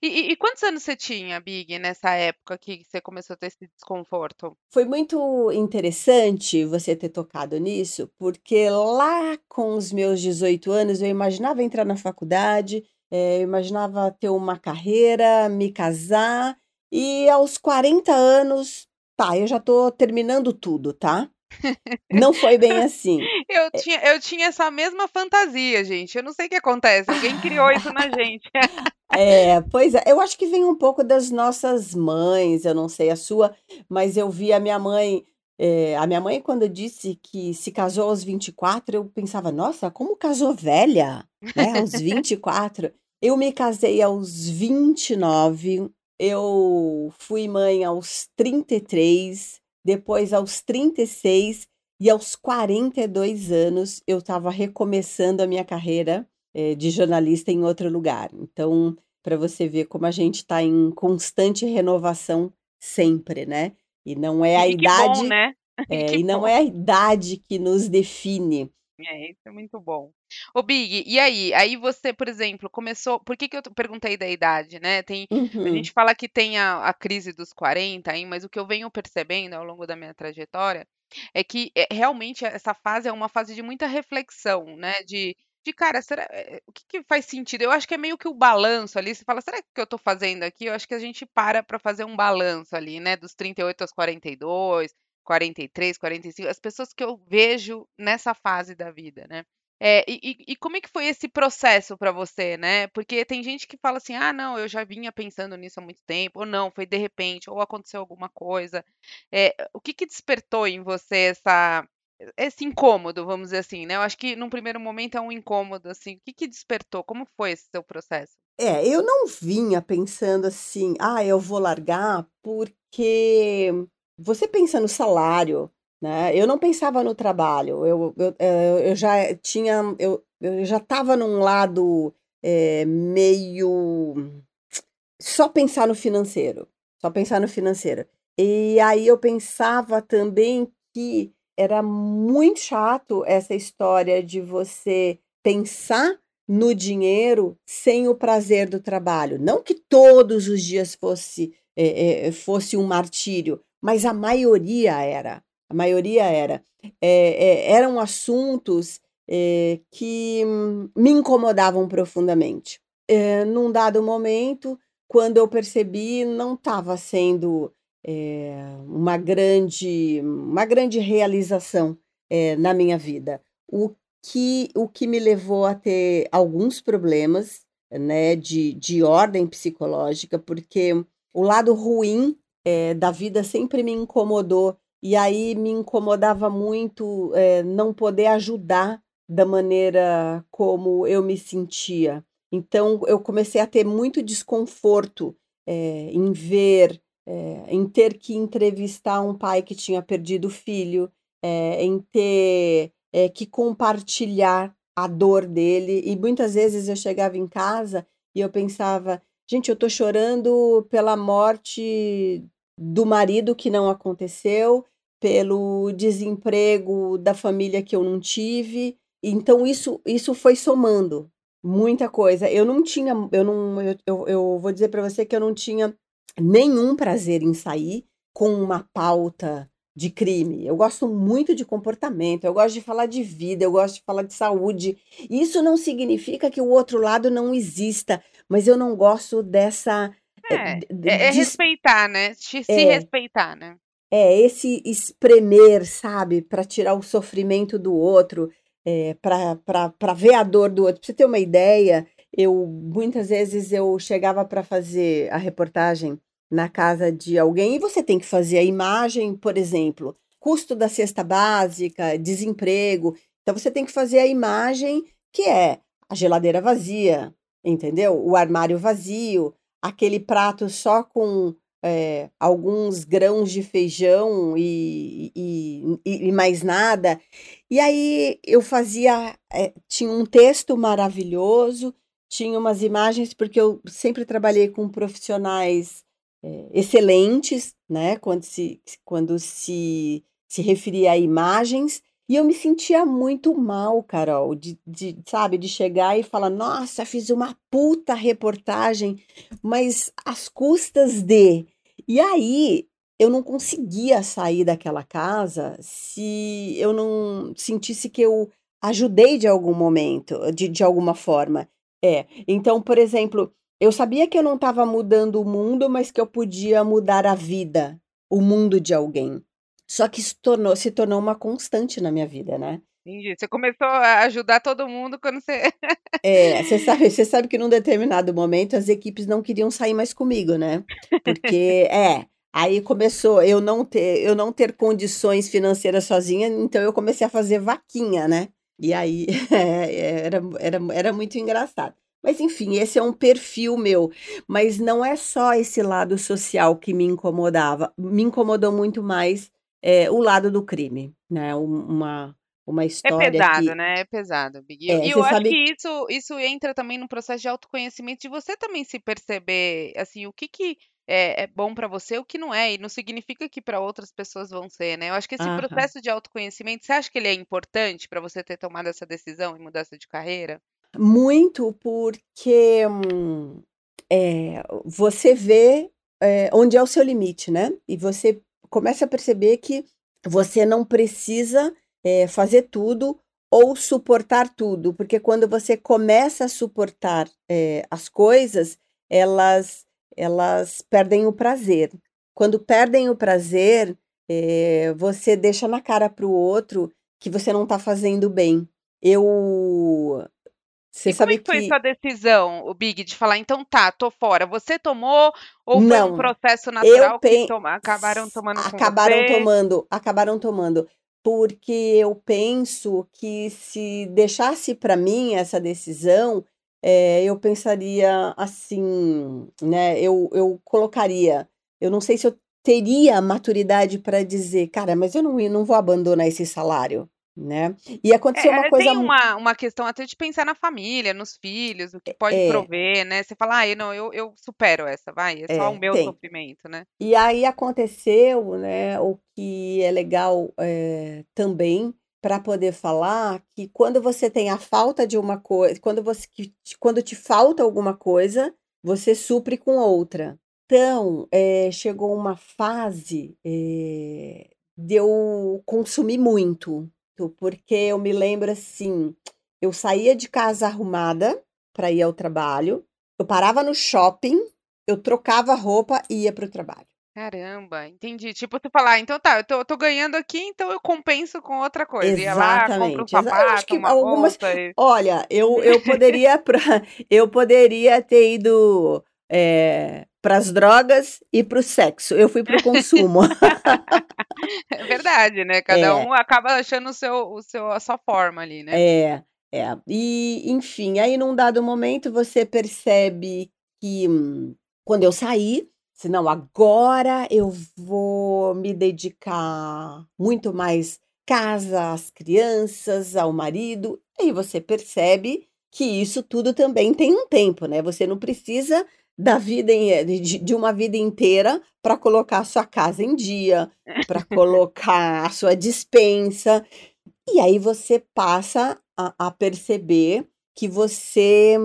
E, e, quantos anos você tinha, Big, nessa época que você começou a ter esse desconforto? Foi muito interessante você ter tocado nisso, porque lá com os meus 18 anos eu imaginava entrar na faculdade, é, eu imaginava ter uma carreira, me casar e aos 40 anos, tá, eu já tô terminando tudo, tá? Não foi bem assim. Eu tinha, eu tinha essa mesma fantasia, gente. Eu não sei o que acontece. Alguém criou isso na gente. É, pois é. Eu acho que vem um pouco das nossas mães. Eu não sei a sua, mas eu vi a minha mãe. É, a minha mãe, quando disse que se casou aos 24, eu pensava, nossa, como casou velha, né? Aos 24. Eu me casei aos 29, eu fui mãe aos 33, depois aos 36 e aos 42 anos eu estava recomeçando a minha carreira eh, de jornalista em outro lugar. Então, para você ver como a gente está em constante renovação sempre, né? E não é a idade. Bom, né? É, e não bom. é a idade que nos define. É, isso é muito bom. Ô Big, e aí? Aí você, por exemplo, começou. Por que, que eu perguntei da idade, né? Tem, uhum. A gente fala que tem a, a, crise dos 40, hein, mas o que eu venho percebendo ao longo da minha trajetória é que é, realmente essa fase é uma fase de muita reflexão, né? De, de cara, será, eh, o que, que faz sentido? Eu acho que é meio que o balanço ali. Você fala, será que o que eu tô fazendo aqui? Eu acho que a gente para para fazer um balanço ali, né? Dos 38 aos 42 43, 45, as pessoas que eu vejo nessa fase da vida, né? É, e, e, como é que foi esse processo para você, né? Porque tem gente que fala assim, ah, não, eu já vinha pensando nisso há muito tempo, ou não, foi de repente, ou aconteceu alguma coisa. É, o que, que despertou em você essa, esse incômodo, vamos dizer assim, né? Eu acho que num primeiro momento é um incômodo, assim. O que, que despertou? Como foi esse seu processo? É, eu não vinha pensando assim, ah, eu vou largar porque você pensa no salário, né? Eu não pensava no trabalho. Eu, eu, eh, eu já tinha, eu, eu já estava num lado é, meio só pensar no financeiro, só pensar no financeiro. E aí eu pensava também que era muito chato essa história de você pensar no dinheiro sem o prazer do trabalho. Não que todos os dias fosse, é, é, fosse um martírio, mas a maioria era. A maioria era. É, é, eram assuntos é, que me incomodavam profundamente. É, num dado momento, quando eu percebi, não estava sendo é, uma, grande, uma grande realização é, na minha vida. O que, o que me levou a ter alguns problemas né, de, de ordem psicológica, porque o lado ruim é, da vida sempre me incomodou, e aí me incomodava muito é, não poder ajudar da maneira como eu me sentia. Então, eu comecei a ter muito desconforto é, em ver, em ter que entrevistar um pai que tinha perdido o filho, em ter que compartilhar a dor dele. E muitas vezes eu chegava em casa e eu pensava, gente, eu estou chorando pela morte do marido que não aconteceu, pelo desemprego da família que eu não tive. Então isso isso foi somando muita coisa. Eu não tinha, eu não, eu, eu, vou dizer para você que eu não tinha nenhum prazer em sair com uma pauta de crime. Eu gosto muito de comportamento, eu gosto de falar de vida, eu gosto de falar de saúde. Isso não significa que o outro lado não exista, mas eu não gosto dessa. É, é, é de, respeitar, né? Se, é, respeitar, né? É, esse espremer, sabe? Para tirar o sofrimento do outro, é, para ver a dor do outro. Pra você ter uma ideia, eu muitas vezes eu chegava para fazer a reportagem na casa de alguém e você tem que fazer a imagem, por exemplo, custo da cesta básica, desemprego. Então você tem que fazer a imagem que é a geladeira vazia, entendeu? O armário vazio, aquele prato só com é, alguns grãos de feijão e, e, e, mais nada. E aí eu fazia, é, tinha um texto maravilhoso, tinha umas imagens, porque eu sempre trabalhei com profissionais é, excelentes, né? Quando se, quando se, se referia a imagens. E eu me sentia muito mal, Carol, de, de, sabe, de chegar e falar, nossa, fiz uma puta reportagem, mas às custas de. E aí eu não conseguia sair daquela casa se eu não sentisse que eu ajudei de algum momento, de, de alguma forma. É. Então, por exemplo, eu sabia que eu não estava mudando o mundo, mas que eu podia mudar a vida, o mundo de alguém. Só que isso tornou, se tornou uma constante na minha vida, né? Entendi. Você começou a ajudar todo mundo quando você. é, você sabe, você sabe que num determinado momento as equipes não queriam sair mais comigo, né? Porque, é, aí começou eu não ter, eu não ter condições financeiras sozinha, então eu comecei a fazer vaquinha, né? E aí é, era, era, era muito engraçado. Mas enfim, esse é um perfil meu. Mas não é só esse lado social que me incomodava. Me incomodou muito mais é, o lado do crime, né? Uma, uma é história. É pesado, que... né? É pesado, Big. É, e eu acho sabe... que isso, isso entra também no processo de autoconhecimento, de você também se perceber, assim, o que que é, é bom para você, o que não é, e não significa que para outras pessoas vão ser, né? Eu acho que esse processo de autoconhecimento, você acha que ele é importante para você ter tomado essa decisão e mudança de carreira? Muito porque é, você vê é, onde é o seu limite, né? E você começa a perceber que você não precisa é, fazer tudo ou suportar tudo, porque quando você começa a suportar as coisas, elas, elas perdem o prazer. Quando perdem o prazer, você deixa na cara para o outro que você não está fazendo bem. Eu você e sabe como é que foi sua decisão, o Big, de falar, então tá, tô fora? Você tomou ou foi um processo natural pen... que toma... acabaram tomando Acabaram tomando, acabaram tomando. Porque eu penso que se deixasse para mim essa decisão, é, eu pensaria assim, né? Eu, eu colocaria, eu não sei se eu teria maturidade para dizer, cara, mas eu não, não vou abandonar esse salário né? E aconteceu é, uma coisa. Tem uma, uma questão até de pensar na família, nos filhos, o que pode é. prover, né? Você fala, ah, não, eu, eu supero essa, vai, é só é, o meu tem. sofrimento, né? E aí aconteceu, né, o que é legal é, também para poder falar que quando você tem a falta de uma coisa, quando você quando te falta alguma coisa, você supre com outra. Então, é, chegou uma fase de eu consumir muito, porque eu me lembro assim, eu saía de casa arrumada para ir ao trabalho, eu parava no shopping, eu trocava roupa e ia para o trabalho. Caramba, entendi. Tipo, tu falar, ah, então tá, eu tô, tô ganhando aqui, então eu compenso com outra coisa. Ia lá, um Exatamente. Sapato, uma algumas e... olha, eu eu poderia pra eu poderia ter ido, eh, para as drogas e para o sexo. Eu fui para o consumo. É verdade, né, cada É. um acaba achando o seu o seu a sua forma ali, né. É, é. E, enfim, aí num dado momento você percebe que, hum, quando eu saí, se não, agora eu vou me dedicar muito mais casa, às crianças, ao marido. Aí você percebe que isso tudo também tem um tempo, né? Você não precisa da vida em eh, de de uma vida inteira para colocar a sua casa em dia, para colocar a sua despensa. E aí você passa a a perceber que você,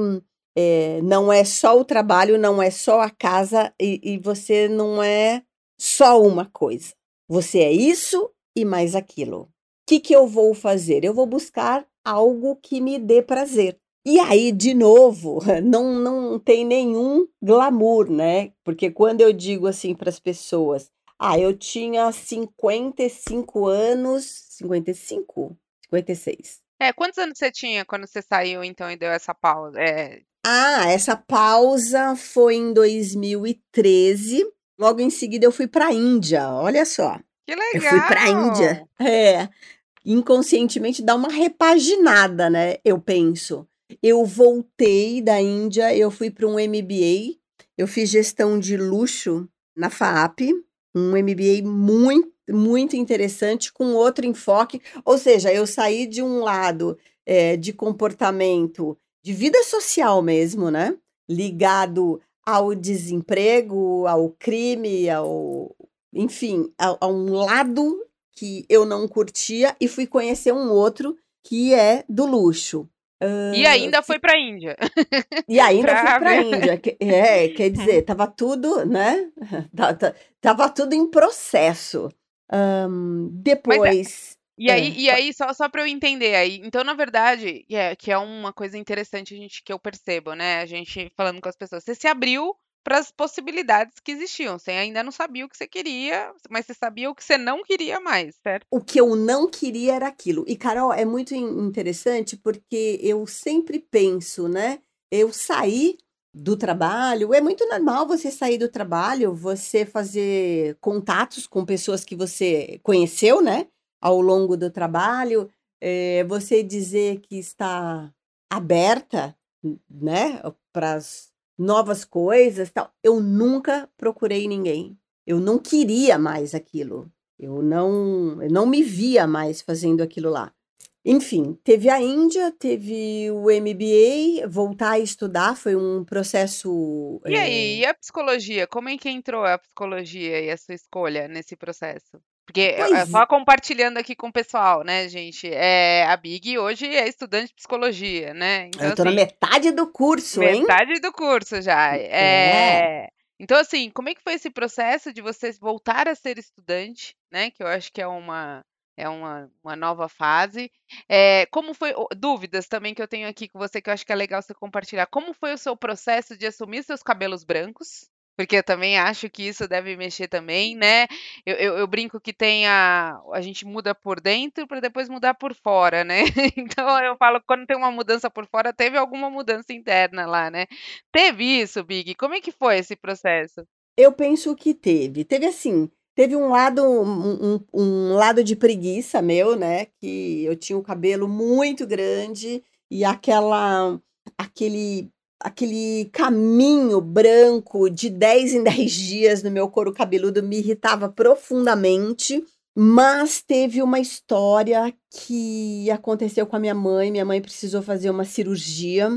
eh, não é só o trabalho, não é só a casa e e você não é só uma coisa. Você é isso e mais aquilo. Que que eu vou fazer? Eu vou buscar algo que me dê prazer. E aí, de novo, não não tem nenhum glamour, né, porque quando eu digo assim para as pessoas: "Ah, eu tinha 55 anos", 55? 56. É, quantos anos você tinha quando você saiu então e deu essa pausa? Eh Ah, essa pausa foi em 2013, logo em seguida eu fui pra Índia, olha só. Que Eu fui pra Índia. legal! É, inconscientemente dá uma repaginada, né, eu penso. Eu voltei da Índia, eu fui para um MBA, eu fiz gestão de luxo na FAAP, um MBA muito, muito interessante com outro enfoque, ou seja, eu saí de um lado, eh, de comportamento de vida social mesmo, né, ligado ao desemprego, ao crime, ao enfim, a a um lado que eu não curtia e fui conhecer um outro que é do luxo. E Hã, ainda foi pra Índia. E ainda Pra pra ver. Índia, que é, quer dizer, estava tudo, né, ta ta estava tudo em processo. Mas é depois e aí hã, e aí só só pra eu entender aí, então na verdade, que é que é uma coisa interessante a gente que eu percebo, né, a gente falando com as pessoas, você se abriu para as possibilidades que existiam, você ainda não sabia o que você queria, mas você sabia o que você não queria mais, certo? O que eu não queria era aquilo. E Carol, é muito in interessante, porque eu sempre penso, né, eu saí do trabalho é muito normal você sair do trabalho, você fazer contatos com pessoas que você conheceu, né, ao longo do trabalho, eh, você dizer que está aberta, né, para as novas coisas, tal. Eu nunca procurei ninguém. Eu não queria mais aquilo. Eu não eu não me via mais fazendo aquilo lá. Enfim, teve a Índia, teve o MBA, voltar a estudar foi um processo, E aí, eh e a psicologia, como é que entrou a psicologia e a sua escolha nesse processo? Porque, Pois só compartilhando aqui com o pessoal, né, gente, eh, a Big hoje é estudante de psicologia, né, então Eu tô na assim metade do curso, hein. metade do curso já. É. Eh, então assim, como é que foi esse processo de você voltar a ser estudante, né, que eu acho que é uma é uma uma nova fase. Eh, como foi dúvidas também que eu tenho aqui com você, que eu acho que é legal você compartilhar. Como foi o seu processo de assumir seus cabelos brancos? Porque eu também acho que isso deve mexer também, né. Eu eu eu brinco que tem a a gente muda por dentro pra depois mudar por fora, né. Então eu falo quando tem uma mudança por fora, teve alguma mudança interna lá, né. Teve isso, Big? Como é que foi esse processo? Eu penso que teve. Teve assim, teve um lado um um um lado de preguiça meu, né, que eu tinha o cabelo muito grande e aquela aquele aquele caminho branco de 10 em 10 dias no meu couro cabeludo me irritava profundamente, mas teve uma história que aconteceu com a minha mãe, minha mãe precisou fazer uma cirurgia,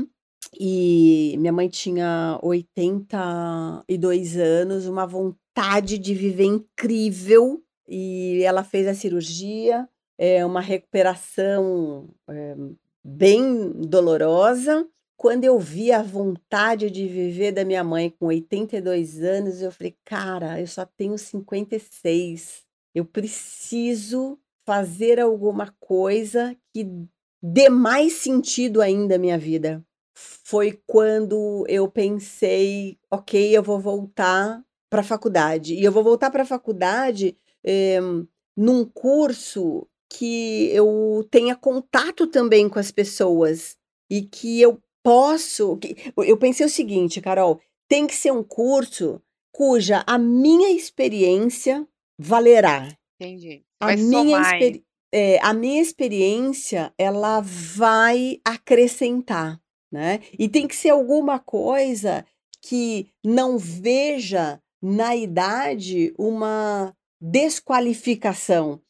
e minha mãe tinha 82 anos, uma vontade de viver incrível, e ela fez a cirurgia, é uma recuperação, eh, bem dolorosa. Quando eu vi a vontade de viver da minha mãe com 82 anos, eu falei: "Cara, eu só tenho 56, eu preciso fazer alguma coisa que dê mais sentido ainda à minha vida". Foi quando eu pensei: "Ok, eu vou voltar para a faculdade. E eu vou voltar para a faculdade é, num curso que eu tenha contato também com as pessoas e que eu posso. Eu pensei o seguinte, Carol, tem que ser um curso cuja a minha experiência valerá. Entendi. A minha, é, a minha experiência ela vai acrescentar, né? E tem que ser alguma coisa que não veja na idade uma desqualificação,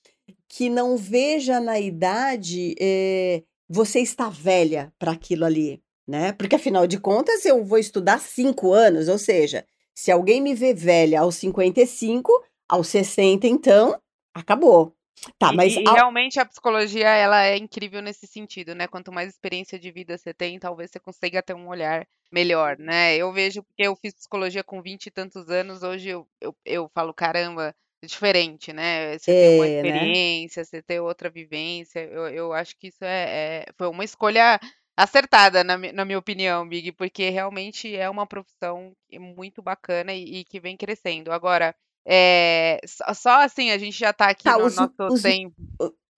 que não veja na idade é, você está velha para aquilo ali, né? Porque afinal de contas eu vou estudar cinco anos, ou seja, se alguém me vê velha aos 55, aos 60, então, acabou. Tá, mas e, e realmente a psicologia ela é incrível nesse sentido, né? Quanto mais experiência de vida você tem, talvez você consiga ter um olhar melhor, né? Eu vejo porque eu fiz psicologia com 20 e tantos anos, hoje eu, eu, eu falo, caramba, é diferente, né? Você ter uma é, né? experiência, você ter outra vivência. Eu, eu acho que isso é, é foi uma escolha acertada, na, na minha opinião, Big, porque realmente é uma profissão muito bacana e, e que vem crescendo. Agora, é, só, só assim, a gente já está aqui tá, no os, nosso os, tempo.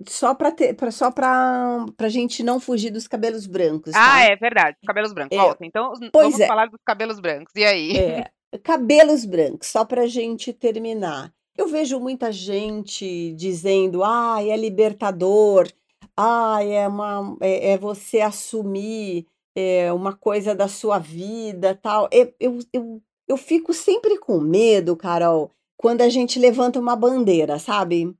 Só para ter, só para a gente não fugir dos cabelos brancos. Ah, tá? Ah, é verdade, cabelos brancos. É, Volta. Então, vamos é. falar dos cabelos brancos. E aí? É, cabelos brancos, só para gente terminar. Eu vejo muita gente dizendo, ah, é libertador, ah, é, uma, é, é você assumir é, uma coisa da sua vida, tal. Eu, eu, eu, eu fico sempre com medo, Carol, quando a gente levanta uma bandeira, sabe?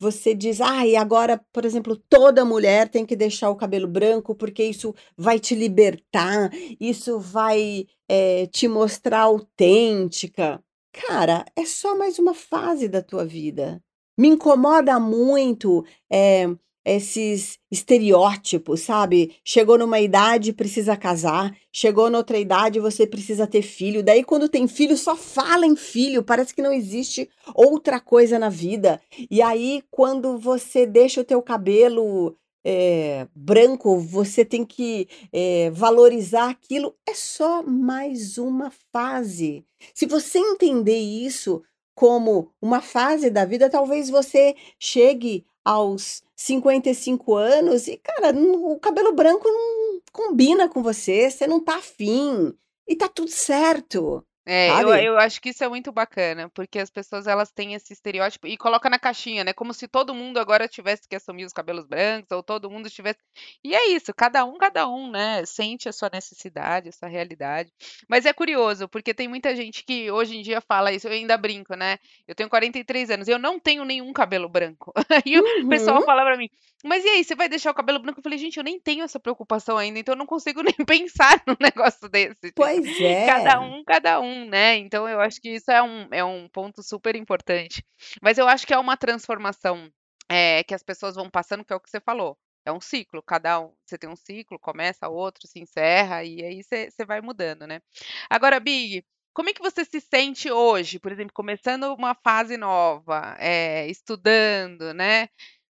Você diz, ah, e agora, por exemplo, toda mulher tem que deixar o cabelo branco porque isso vai te libertar, isso vai é, te mostrar autêntica. Cara, é só mais uma fase da tua vida. Me incomoda muito é, esses estereótipos, sabe? Chegou numa idade, precisa casar, chegou noutra idade, você precisa ter filho. Daí, quando tem filho, só fala em filho, parece que não existe outra coisa na vida. E aí, quando você deixa o teu cabelo é, branco, você tem que é, valorizar aquilo. É só mais uma fase. Se você entender isso como uma fase da vida, talvez você chegue aos 55 anos e, cara, o cabelo branco não combina com você, você não tá afim. E tá tudo certo. É, eu, eu acho que isso é muito bacana, porque as pessoas elas têm esse estereótipo e coloca na caixinha, né? Como se todo mundo agora tivesse que assumir os cabelos brancos, ou todo mundo tivesse. E é isso, cada um, cada um, né? Sente a sua necessidade, a sua realidade. Mas é curioso, porque tem muita gente que hoje em dia fala isso, eu ainda brinco, né? Eu tenho 43 anos, eu não tenho nenhum cabelo branco. E o pessoal uhum. fala pra mim, mas e aí, você vai deixar o cabelo branco? Eu falei, gente, eu nem tenho essa preocupação ainda, então eu não consigo nem pensar num negócio desse. Pois é. Cada um, cada um né? Então eu acho que isso é um, é um ponto super importante. Mas eu acho que é uma transformação é, que as pessoas vão passando, que é o que você falou. É um ciclo, cada um, você tem um ciclo, começa outro, se encerra, e aí você, você vai mudando, né? Agora, Big, como é que você se sente hoje, por exemplo, começando uma fase nova, é, estudando, né?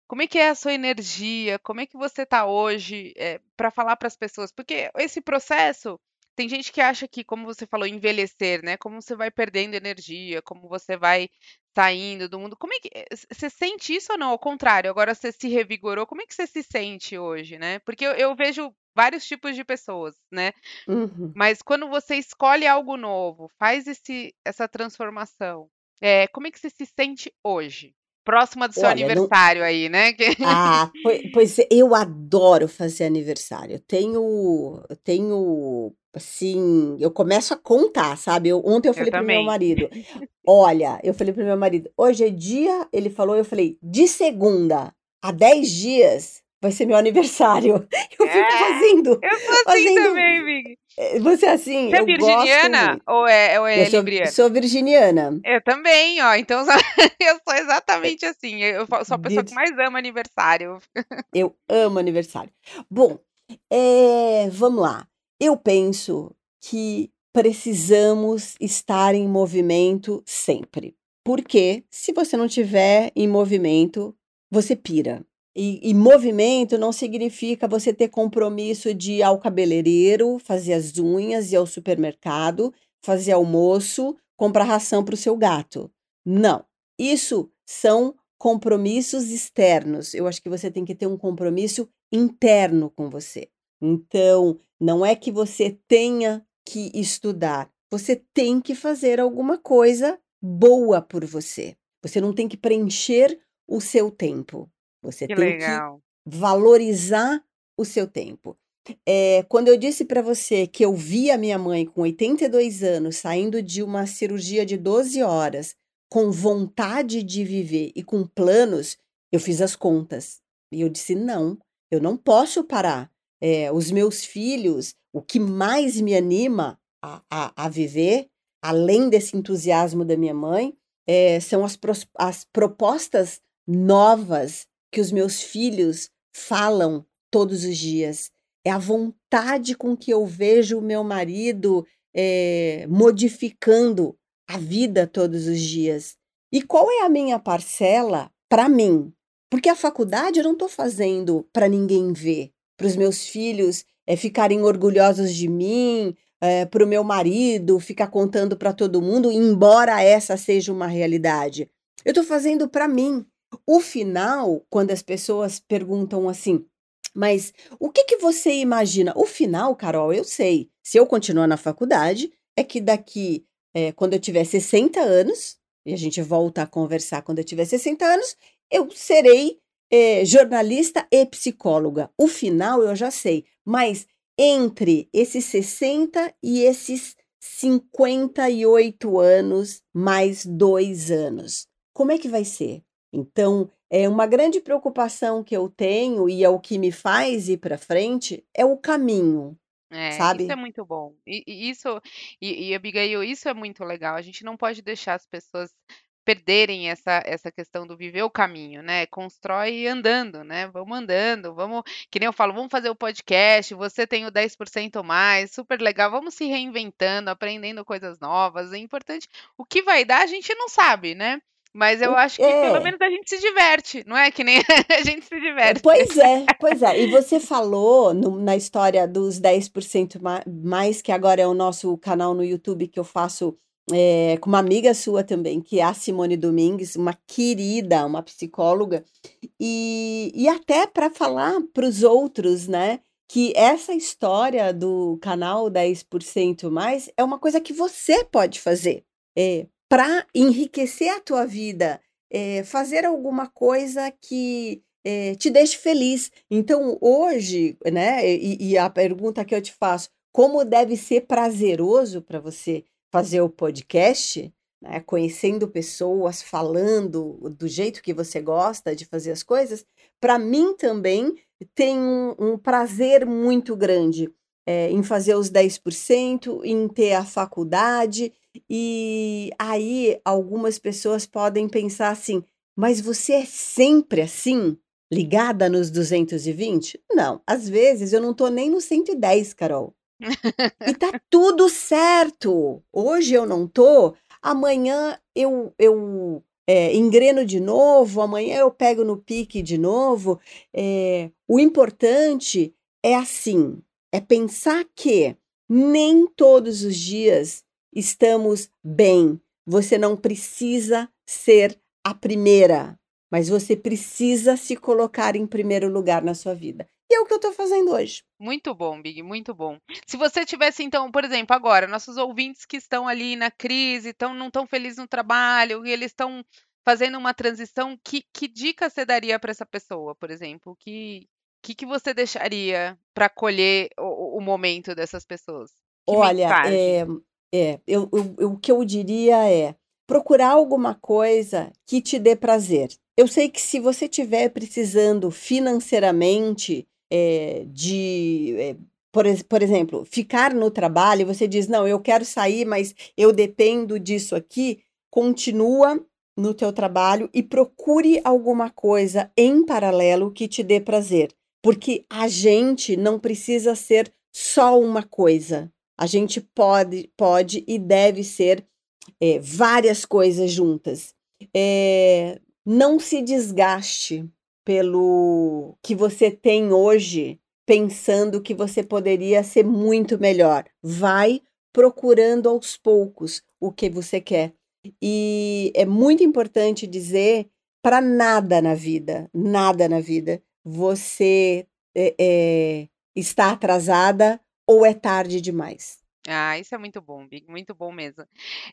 Como é que é a sua energia? Como é que você está hoje é, para falar para as pessoas? Porque esse processo tem gente que acha que, como você falou, envelhecer, né? Como você vai perdendo energia, como você vai saindo do mundo. Como é que eh, você sente isso ou não? Ao contrário, agora você se revigorou. Como é que você se sente hoje, né? Porque eu, eu vejo vários tipos de pessoas, né? Uhum. Mas quando você escolhe algo novo, faz esse, essa transformação, é, como é que você se sente hoje? Próxima do seu Olha, não aniversário aí, né? Ah, pois eu adoro fazer aniversário. Eu tenho eu tenho, assim, eu começo a contar, sabe. Eu ontem eu falei para o meu marido: "Olha", eu falei para meu marido: "Hoje é dia", ele falou, eu falei: "De segunda a 10 dias vai ser meu aniversário". Eu fico É, fazendo eu sou assim fazendo também, Vig. Eh, você é assim? Você é virginiana ou é ou é Eu sou libriana? sou virginiana. Eu também, ó, então eu sou exatamente assim, eu sou a pessoa que mais ama aniversário. Eu amo aniversário. Bom, eh, vamos lá. Eu penso que precisamos estar em movimento sempre, porque se você não tiver em movimento, você pira. E, e, movimento não significa você ter compromisso de ir ao cabeleireiro, fazer as unhas, ir ao supermercado, fazer almoço, comprar ração para o seu gato. Não. Isso são compromissos externos. Eu acho que você tem que ter um compromisso interno com você. Então, não é que você tenha que estudar, você tem que fazer alguma coisa boa por você. Você não tem que preencher o seu tempo. Você que tem legal. que valorizar o seu tempo. É, quando eu disse para você que eu vi a minha mãe com 82 anos saindo de uma cirurgia de 12 horas, com vontade de viver e com planos, eu fiz as contas. E eu disse: não, eu não posso parar. É, os meus filhos, o que mais me anima a, a, a viver, além desse entusiasmo da minha mãe, é, são as, as propostas novas que os meus filhos falam todos os dias. É a vontade com que eu vejo o meu marido é, modificando a vida todos os dias. E qual é a minha parcela para mim? Porque a faculdade eu não estou fazendo para ninguém ver, para os meus filhos é, ficarem orgulhosos de mim, é, para o meu marido ficar contando para todo mundo, embora essa seja uma realidade. Eu estou fazendo para mim. O final, quando as pessoas perguntam assim, mas o que, que você imagina? O final, Carol, eu sei. Se eu continuar na faculdade, é que daqui, é, quando eu tiver 60 anos, e a gente volta a conversar quando eu tiver 60 anos, eu serei é, jornalista e psicóloga. O final eu já sei, mas entre esses 60 e esses 58 anos, mais dois anos, como é que vai ser? Então, é uma grande preocupação que eu tenho e é o que me faz ir para frente é o caminho, É, sabe? isso é muito bom. E, e isso, e, e Abigail, isso é muito legal. A gente não pode deixar as pessoas perderem essa, essa questão do viver o caminho, né? Constrói andando, né? Vamos andando, vamos, que nem eu falo, vamos fazer o podcast, você tem o 10% mais, super legal, vamos se reinventando, aprendendo coisas novas. É importante. O que vai dar, a gente não sabe, né? Mas eu acho que pelo É, menos a gente se diverte, não é? Que nem a gente se diverte. pois é, pois é. E você falou no- na história dos 10% ma- mais, que agora é o nosso canal no YouTube que eu faço é, com uma amiga sua também, que é a Simone Domingues, uma querida, uma psicóloga, e, e até para falar para os outros, né? Que essa história do canal 10% mais é uma coisa que você pode fazer. É, para enriquecer a tua vida, é, fazer alguma coisa que é, te deixe feliz. Então, hoje, né, e, e a pergunta que eu te faço, como deve ser prazeroso para você fazer o podcast, né, conhecendo pessoas, falando do jeito que você gosta de fazer as coisas, para mim também tem um, um prazer muito grande é, em fazer os 10%, em ter a faculdade, e aí algumas pessoas podem pensar assim, mas você é sempre assim? Ligada nos 220? Não, às vezes eu não tô nem no 110, Carol. E tá tudo certo. Hoje eu não tô, amanhã eu, eu é, engreno de novo, amanhã eu pego no pique de novo. É, o importante é assim, é pensar que nem todos os dias estamos bem. Você não precisa ser a primeira, mas você precisa se colocar em primeiro lugar na sua vida. E é o que eu estou fazendo hoje. Muito bom, Big, muito bom. Se você tivesse, então, por exemplo, agora, nossos ouvintes que estão ali na crise, tão, não estão felizes no trabalho, e eles estão fazendo uma transição, que, que dica você daria para essa pessoa, por exemplo? Que, que, que você deixaria para acolher o, o momento dessas pessoas? Que Olha, é, é, eu, eu- o que eu diria é procurar alguma coisa que te dê prazer. Eu sei que se você estiver precisando financeiramente é, de, é, por, por exemplo, ficar no trabalho, você diz, não, eu quero sair, mas eu dependo disso aqui, continua no teu trabalho e procure alguma coisa em paralelo que te dê prazer. Porque a gente não precisa ser só uma coisa. A gente pode, pode e deve ser é, várias coisas juntas. É, não se desgaste pelo que você tem hoje, pensando que você poderia ser muito melhor. Vai procurando aos poucos. o que você quer. E é muito importante dizer para nada na vida, nada na vida, você é, é, está atrasada ou é tarde demais. Ah, isso é muito bom, Big, muito bom mesmo.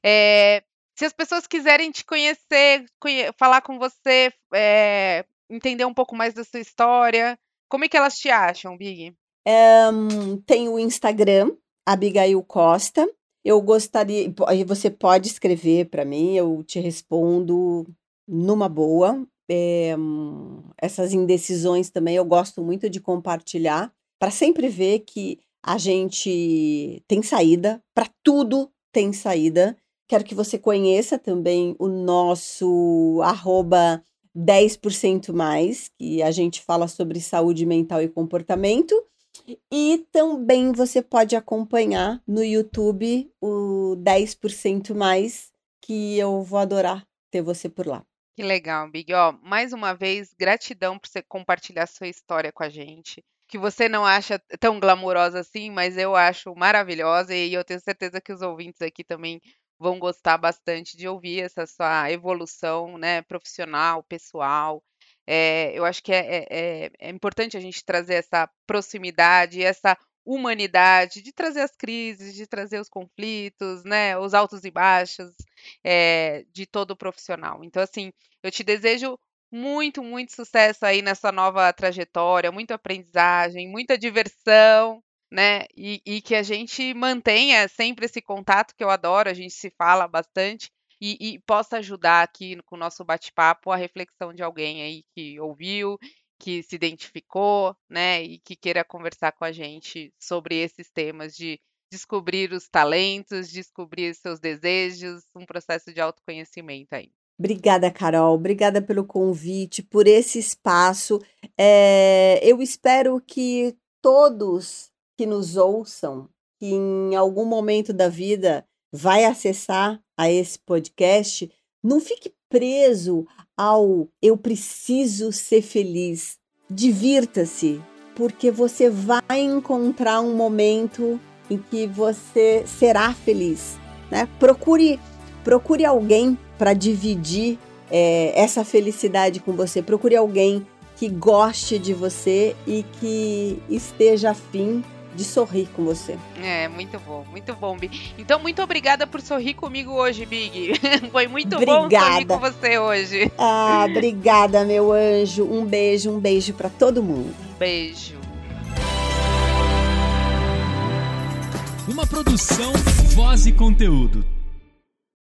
É, se as pessoas quiserem te conhecer, conhe falar com você, é, entender um pouco mais da sua história, como é que elas te acham, Big? Um, tem o Instagram, Abigail Costa. Eu gostaria, você pode escrever para mim, eu te respondo numa boa. É, essas indecisões também eu gosto muito de compartilhar, para sempre ver que a gente tem saída, para tudo tem saída. Quero que você conheça também o nosso arroba 10% mais, que a gente fala sobre saúde mental e comportamento. E também você pode acompanhar no YouTube o 10% mais, que eu vou adorar ter você por lá. Que legal, Big. Ó, mais uma vez, gratidão por você compartilhar sua história com a gente. Que você não acha tão glamourosa assim, mas eu acho maravilhosa e eu tenho certeza que os ouvintes aqui também vão gostar bastante de ouvir essa sua evolução, né, profissional, pessoal. É, eu acho que é, é, é importante a gente trazer essa proximidade, essa humanidade, de trazer as crises, de trazer os conflitos, né, os altos e baixos é, de todo profissional. Então, assim, eu te desejo muito, muito sucesso aí nessa nova trajetória, muita aprendizagem, muita diversão, né? E, e, que a gente mantenha sempre esse contato que eu adoro, a gente se fala bastante e, e possa ajudar aqui com o nosso bate-papo a reflexão de alguém aí que ouviu, que se identificou, né? E que queira conversar com a gente sobre esses temas de descobrir os talentos, descobrir seus desejos, um processo de autoconhecimento aí. Obrigada, Carol. Obrigada pelo convite, por esse espaço. É, eu espero que todos que nos ouçam, que em algum momento da vida vai acessar a esse podcast, não fique preso ao eu preciso ser feliz. Divirta-se, porque você vai encontrar um momento em que você será feliz. Né? Procure, procure alguém para dividir é, essa felicidade com você. Procure alguém que goste de você e que esteja afim de sorrir com você. É, muito bom, muito bom, Big. Então, muito obrigada por sorrir comigo hoje, Big. Foi muito obrigada. bom sorrir com você hoje. Ah, obrigada, meu anjo. Um beijo, um beijo para todo mundo. Um beijo. Uma produção, voz e conteúdo.